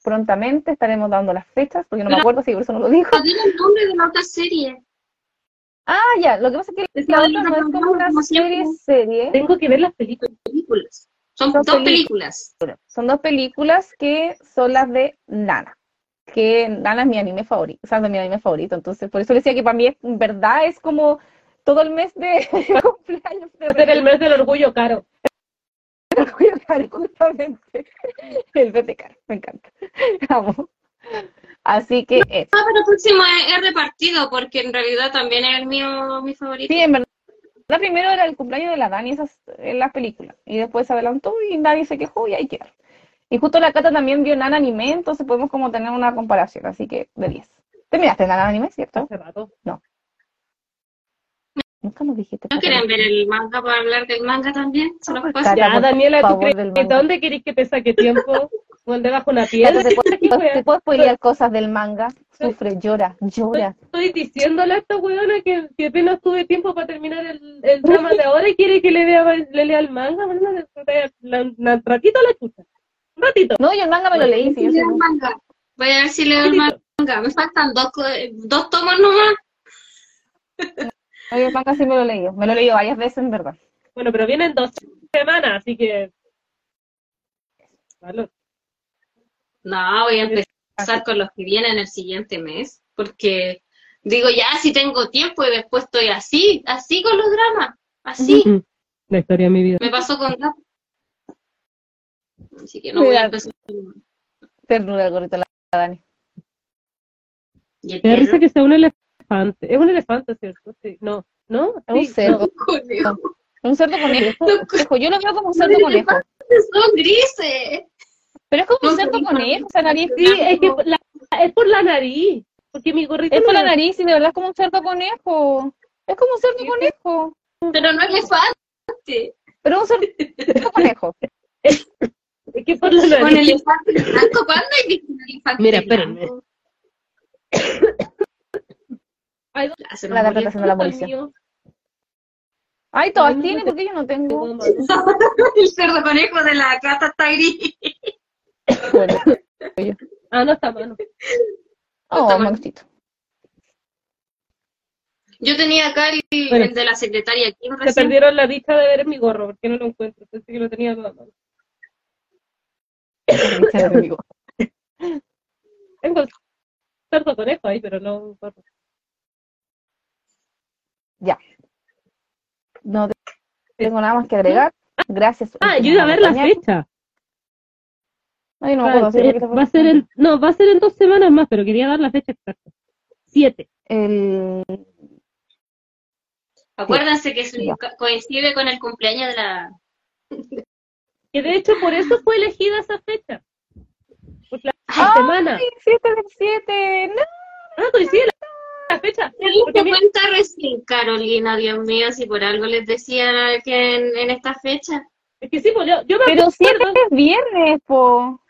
prontamente, estaremos dando las fechas, porque no me acuerdo si por eso no lo dijo. el nombre de la otra serie. Ah, ya, lo que pasa es que la otra no es como una serie, serie. Tengo que ver las películas. Son, dos películas. Son dos películas que son las de Nana. Que Nana es mi anime favorito, o sea, es mi anime favorito. Entonces, por eso decía que para mí, en verdad, es como todo el mes de cumpleaños. De el mes del orgullo caro. justamente. El vete caro, me encanta. Vamos. Así que. No, pero el próximo es, repartido, porque en realidad también es el mío, mi favorito. Sí, en verdad. Primero era el cumpleaños de la Dani esas, en las películas, y después se adelantó y nadie se quejó y ahí quedó. Y justo la Cata también vio Nana Anime, entonces podemos como tener una comparación, así que de 10. ¿Te miraste Nana Anime, cierto? Hace rato. No. Nunca nos dijiste. ¿No quieren ver el manga para hablar del manga también? Ya, Daniela, ¿tú favor, crees que dónde queréis que te saque tiempo? ¿Dónde bajo una piedra? ¿Te puedo spoilear cosas del manga? Sufre, llora, llora. Estoy diciéndole a esta weona que, que apenas tuve tiempo para terminar el, el drama de ahora y quiere que le, vea, le lea el manga. Bueno, un ratito la chucha. Un ratito. No, yo el manga me lo leí, sí, yo sé. Leo el manga. Voy a ver si leo el manga. Me faltan dos, dos tomos nomás. No, yo el manga sí me lo leí. Me lo he leído varias veces, en verdad. Bueno, pero vienen dos semanas, así que. No, voy a empezar con los que vienen el siguiente mes. Porque digo, ya si tengo tiempo y después estoy así, así con los dramas. Así. La historia de mi vida. Me pasó con. Así que no voy a empezar. Ternura de la Dani. Y el risa que sea un elefante. Es un elefante, ¿cierto? Sí. No. ¿No? Es un Sí, cerdo. no. Conejo. Un cerdo conejo. Conejo, Yo lo veo como un cerdo conejo. Son grises. Pero es como un cerdo conejo, esa nariz. Sí, es que la- es por la nariz. Porque mi gorrito. Es por la nariz y de verdad es como un cerdo conejo. Es como un cerdo conejo. Pero no elefante. Pero un cerdo conejo. Es que por la Con nariz. elefante blanco. ¿Cuándo hay visto un elefante Mira, espérenme. Ay, ¿dónde Ya, se La murió. está haciendo la policía. mío? Ay, todas no tienen porque yo no tengo. El cerdo conejo de la cata está gris. Bueno, Ah, no está a mano. oh, Maxito. Yo tenía acá el, Bueno. el de la secretaria Kim Se recién. perdieron la dicha de ver mi gorro, porque no lo encuentro. Pensé que lo tenía a mano. Tengo el cerdo conejo ahí, pero no un gorro. No tengo nada más que agregar. Gracias. Ah, yo iba a ver la fecha. Ay, no me Ah, eh, va a ser en, no, va a ser en dos semanas más, pero quería dar la fecha exacta. Siete. El... Acuérdense que Ya. coincide con el cumpleaños de la. Que de hecho por eso fue elegida esa fecha. Por la, la ¡Ay, semana. 7 del 7! ¡No! Ah, coincide fecha. ¿Te diste Porque cuenta recién, Carolina, Dios mío, si por algo les decía que en, en esta fecha? es que sí, pues, yo, yo me Pero 7 acuerdo. es viernes, po.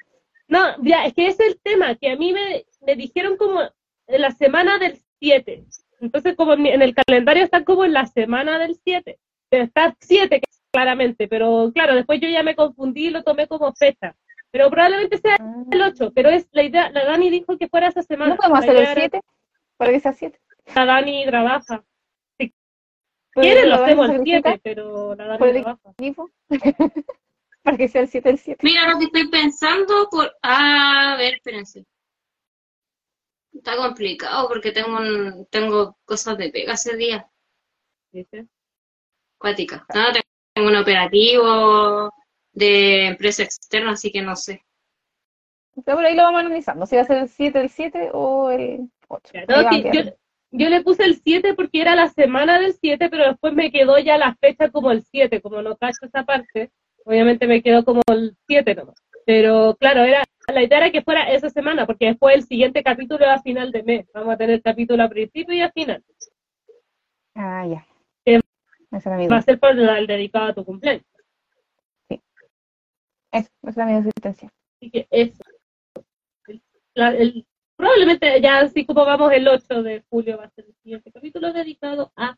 No, ya, es que ese es el tema, que a mí me, me dijeron como en la semana del 7. Entonces, como en, mi- en el calendario está como en la semana del 7. Pero Está 7, claramente, pero claro, después yo ya me confundí y lo tomé como fecha. Pero probablemente sea el 8, pero es la idea, la Dani dijo que fuera esa semana. ¿No podemos La hacer el idea era- 7? Para que sea 7. La Dani trabaja. ¿Puede Quieren, que lo hacemos el sacrifica 7, pero la Dani ¿Puede que- trabaja. Para que sea el 7 del 7. Mira lo que estoy pensando por. A ver, espérense. Está complicado porque tengo un, tengo cosas de pega ese día. Cuática. No, tengo un operativo de empresa externa, así que no sé. Pero por ahí lo vamos analizando. Si va a ser el 7 del 7 o el 8. Ya, no, sí, yo, yo le puse el 7 porque era la semana del 7, pero después me quedó ya la fecha como el 7, como no cacho esa parte, obviamente me quedó como el 7 nomás. Pero claro, era la idea era que fuera esa semana, porque después el siguiente capítulo es a final de mes. Vamos a tener capítulo a principio y a final. Ah, ya. Eh, era Va a ser por el dedicado a tu cumpleaños. Eso, esa era mi existencia. Así que eso. El- la- el- probablemente ya así como vamos el 8 de julio va a ser el siguiente capítulo dedicado a...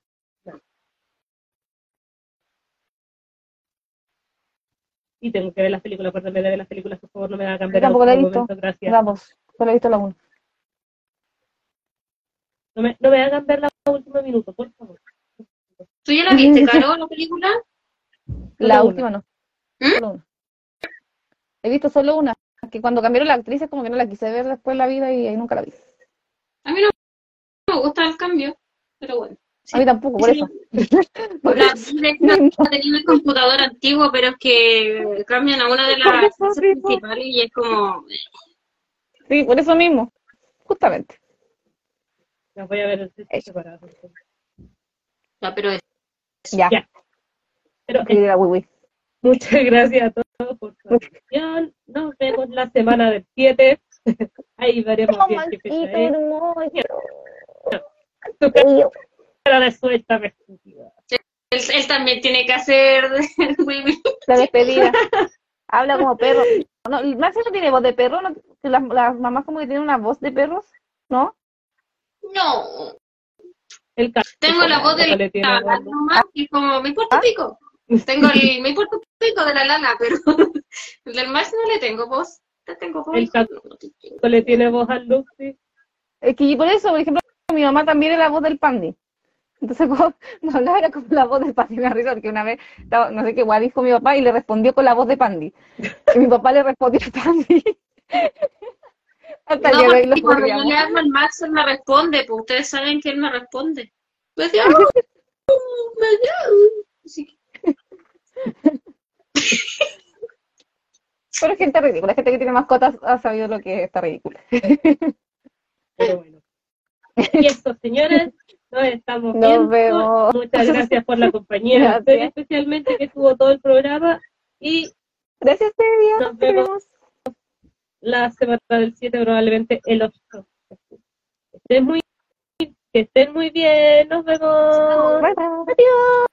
Y tengo que ver las películas, acuérdame de ver las películas, por favor, no me hagan cambiar. Yo tampoco la he visto. momento, gracias. Vamos, solo he visto la 1. No me, no me hagan ver la última minuto, por favor. ¿Tú ya la viste, Caro, la película? La última no. Solo una. He visto solo una. Que cuando cambiaron la actriz es como que no la quise ver después la vida y ahí nunca la vi. A mí no me gusta el cambio, pero bueno. A mí tampoco, por Sí. eso. Por La de tenía el computador antiguo, pero es que cambian a una de las principales y es como... Sí, por eso mismo. Justamente. Las voy a ver separado. Ya, pero es- Ya. Ya. Pero Wiwi. Muchas gracias a todos por su atención. Nos vemos la semana del 7. Ahí veremos bien qué fecha es. Pero de suelta él, él también tiene que hacer la despedida. Habla como perro. No, Maxi no tiene voz de perro, ¿no? las, las mamás como que tienen una voz de perros, ¿no? No. El Tengo la voz de la lala nomás, y como me importa ¿Ah? pico. Tengo el, me importa pico de la lana, pero el del Max no le tengo voz. Le tengo voz. El caso le tiene voz al Luxi. Es que por eso, por ejemplo, mi mamá también es la voz del Pandi. Entonces, cuando me hablaba era como la voz de Pandi, me risa porque una vez, no sé qué guay dijo mi papá y le respondió con la voz de Pandi. Y mi papá le respondió a Pandi. Hasta no, porque cuando yo le hablo al Max, él me responde, pues ustedes saben que él me responde. Me oh, me Pero gente ridícula, gente que tiene mascotas ha sabido lo que está ridículo. Pero bueno. Y eso, señores, nos estamos viendo. Vemos. Muchas gracias por la compañía, especialmente que estuvo todo el programa. Y gracias, Tedia. Nos vemos la semana del 7, probablemente el 8. Que estén muy, que estén muy bien. Nos vemos. Adiós.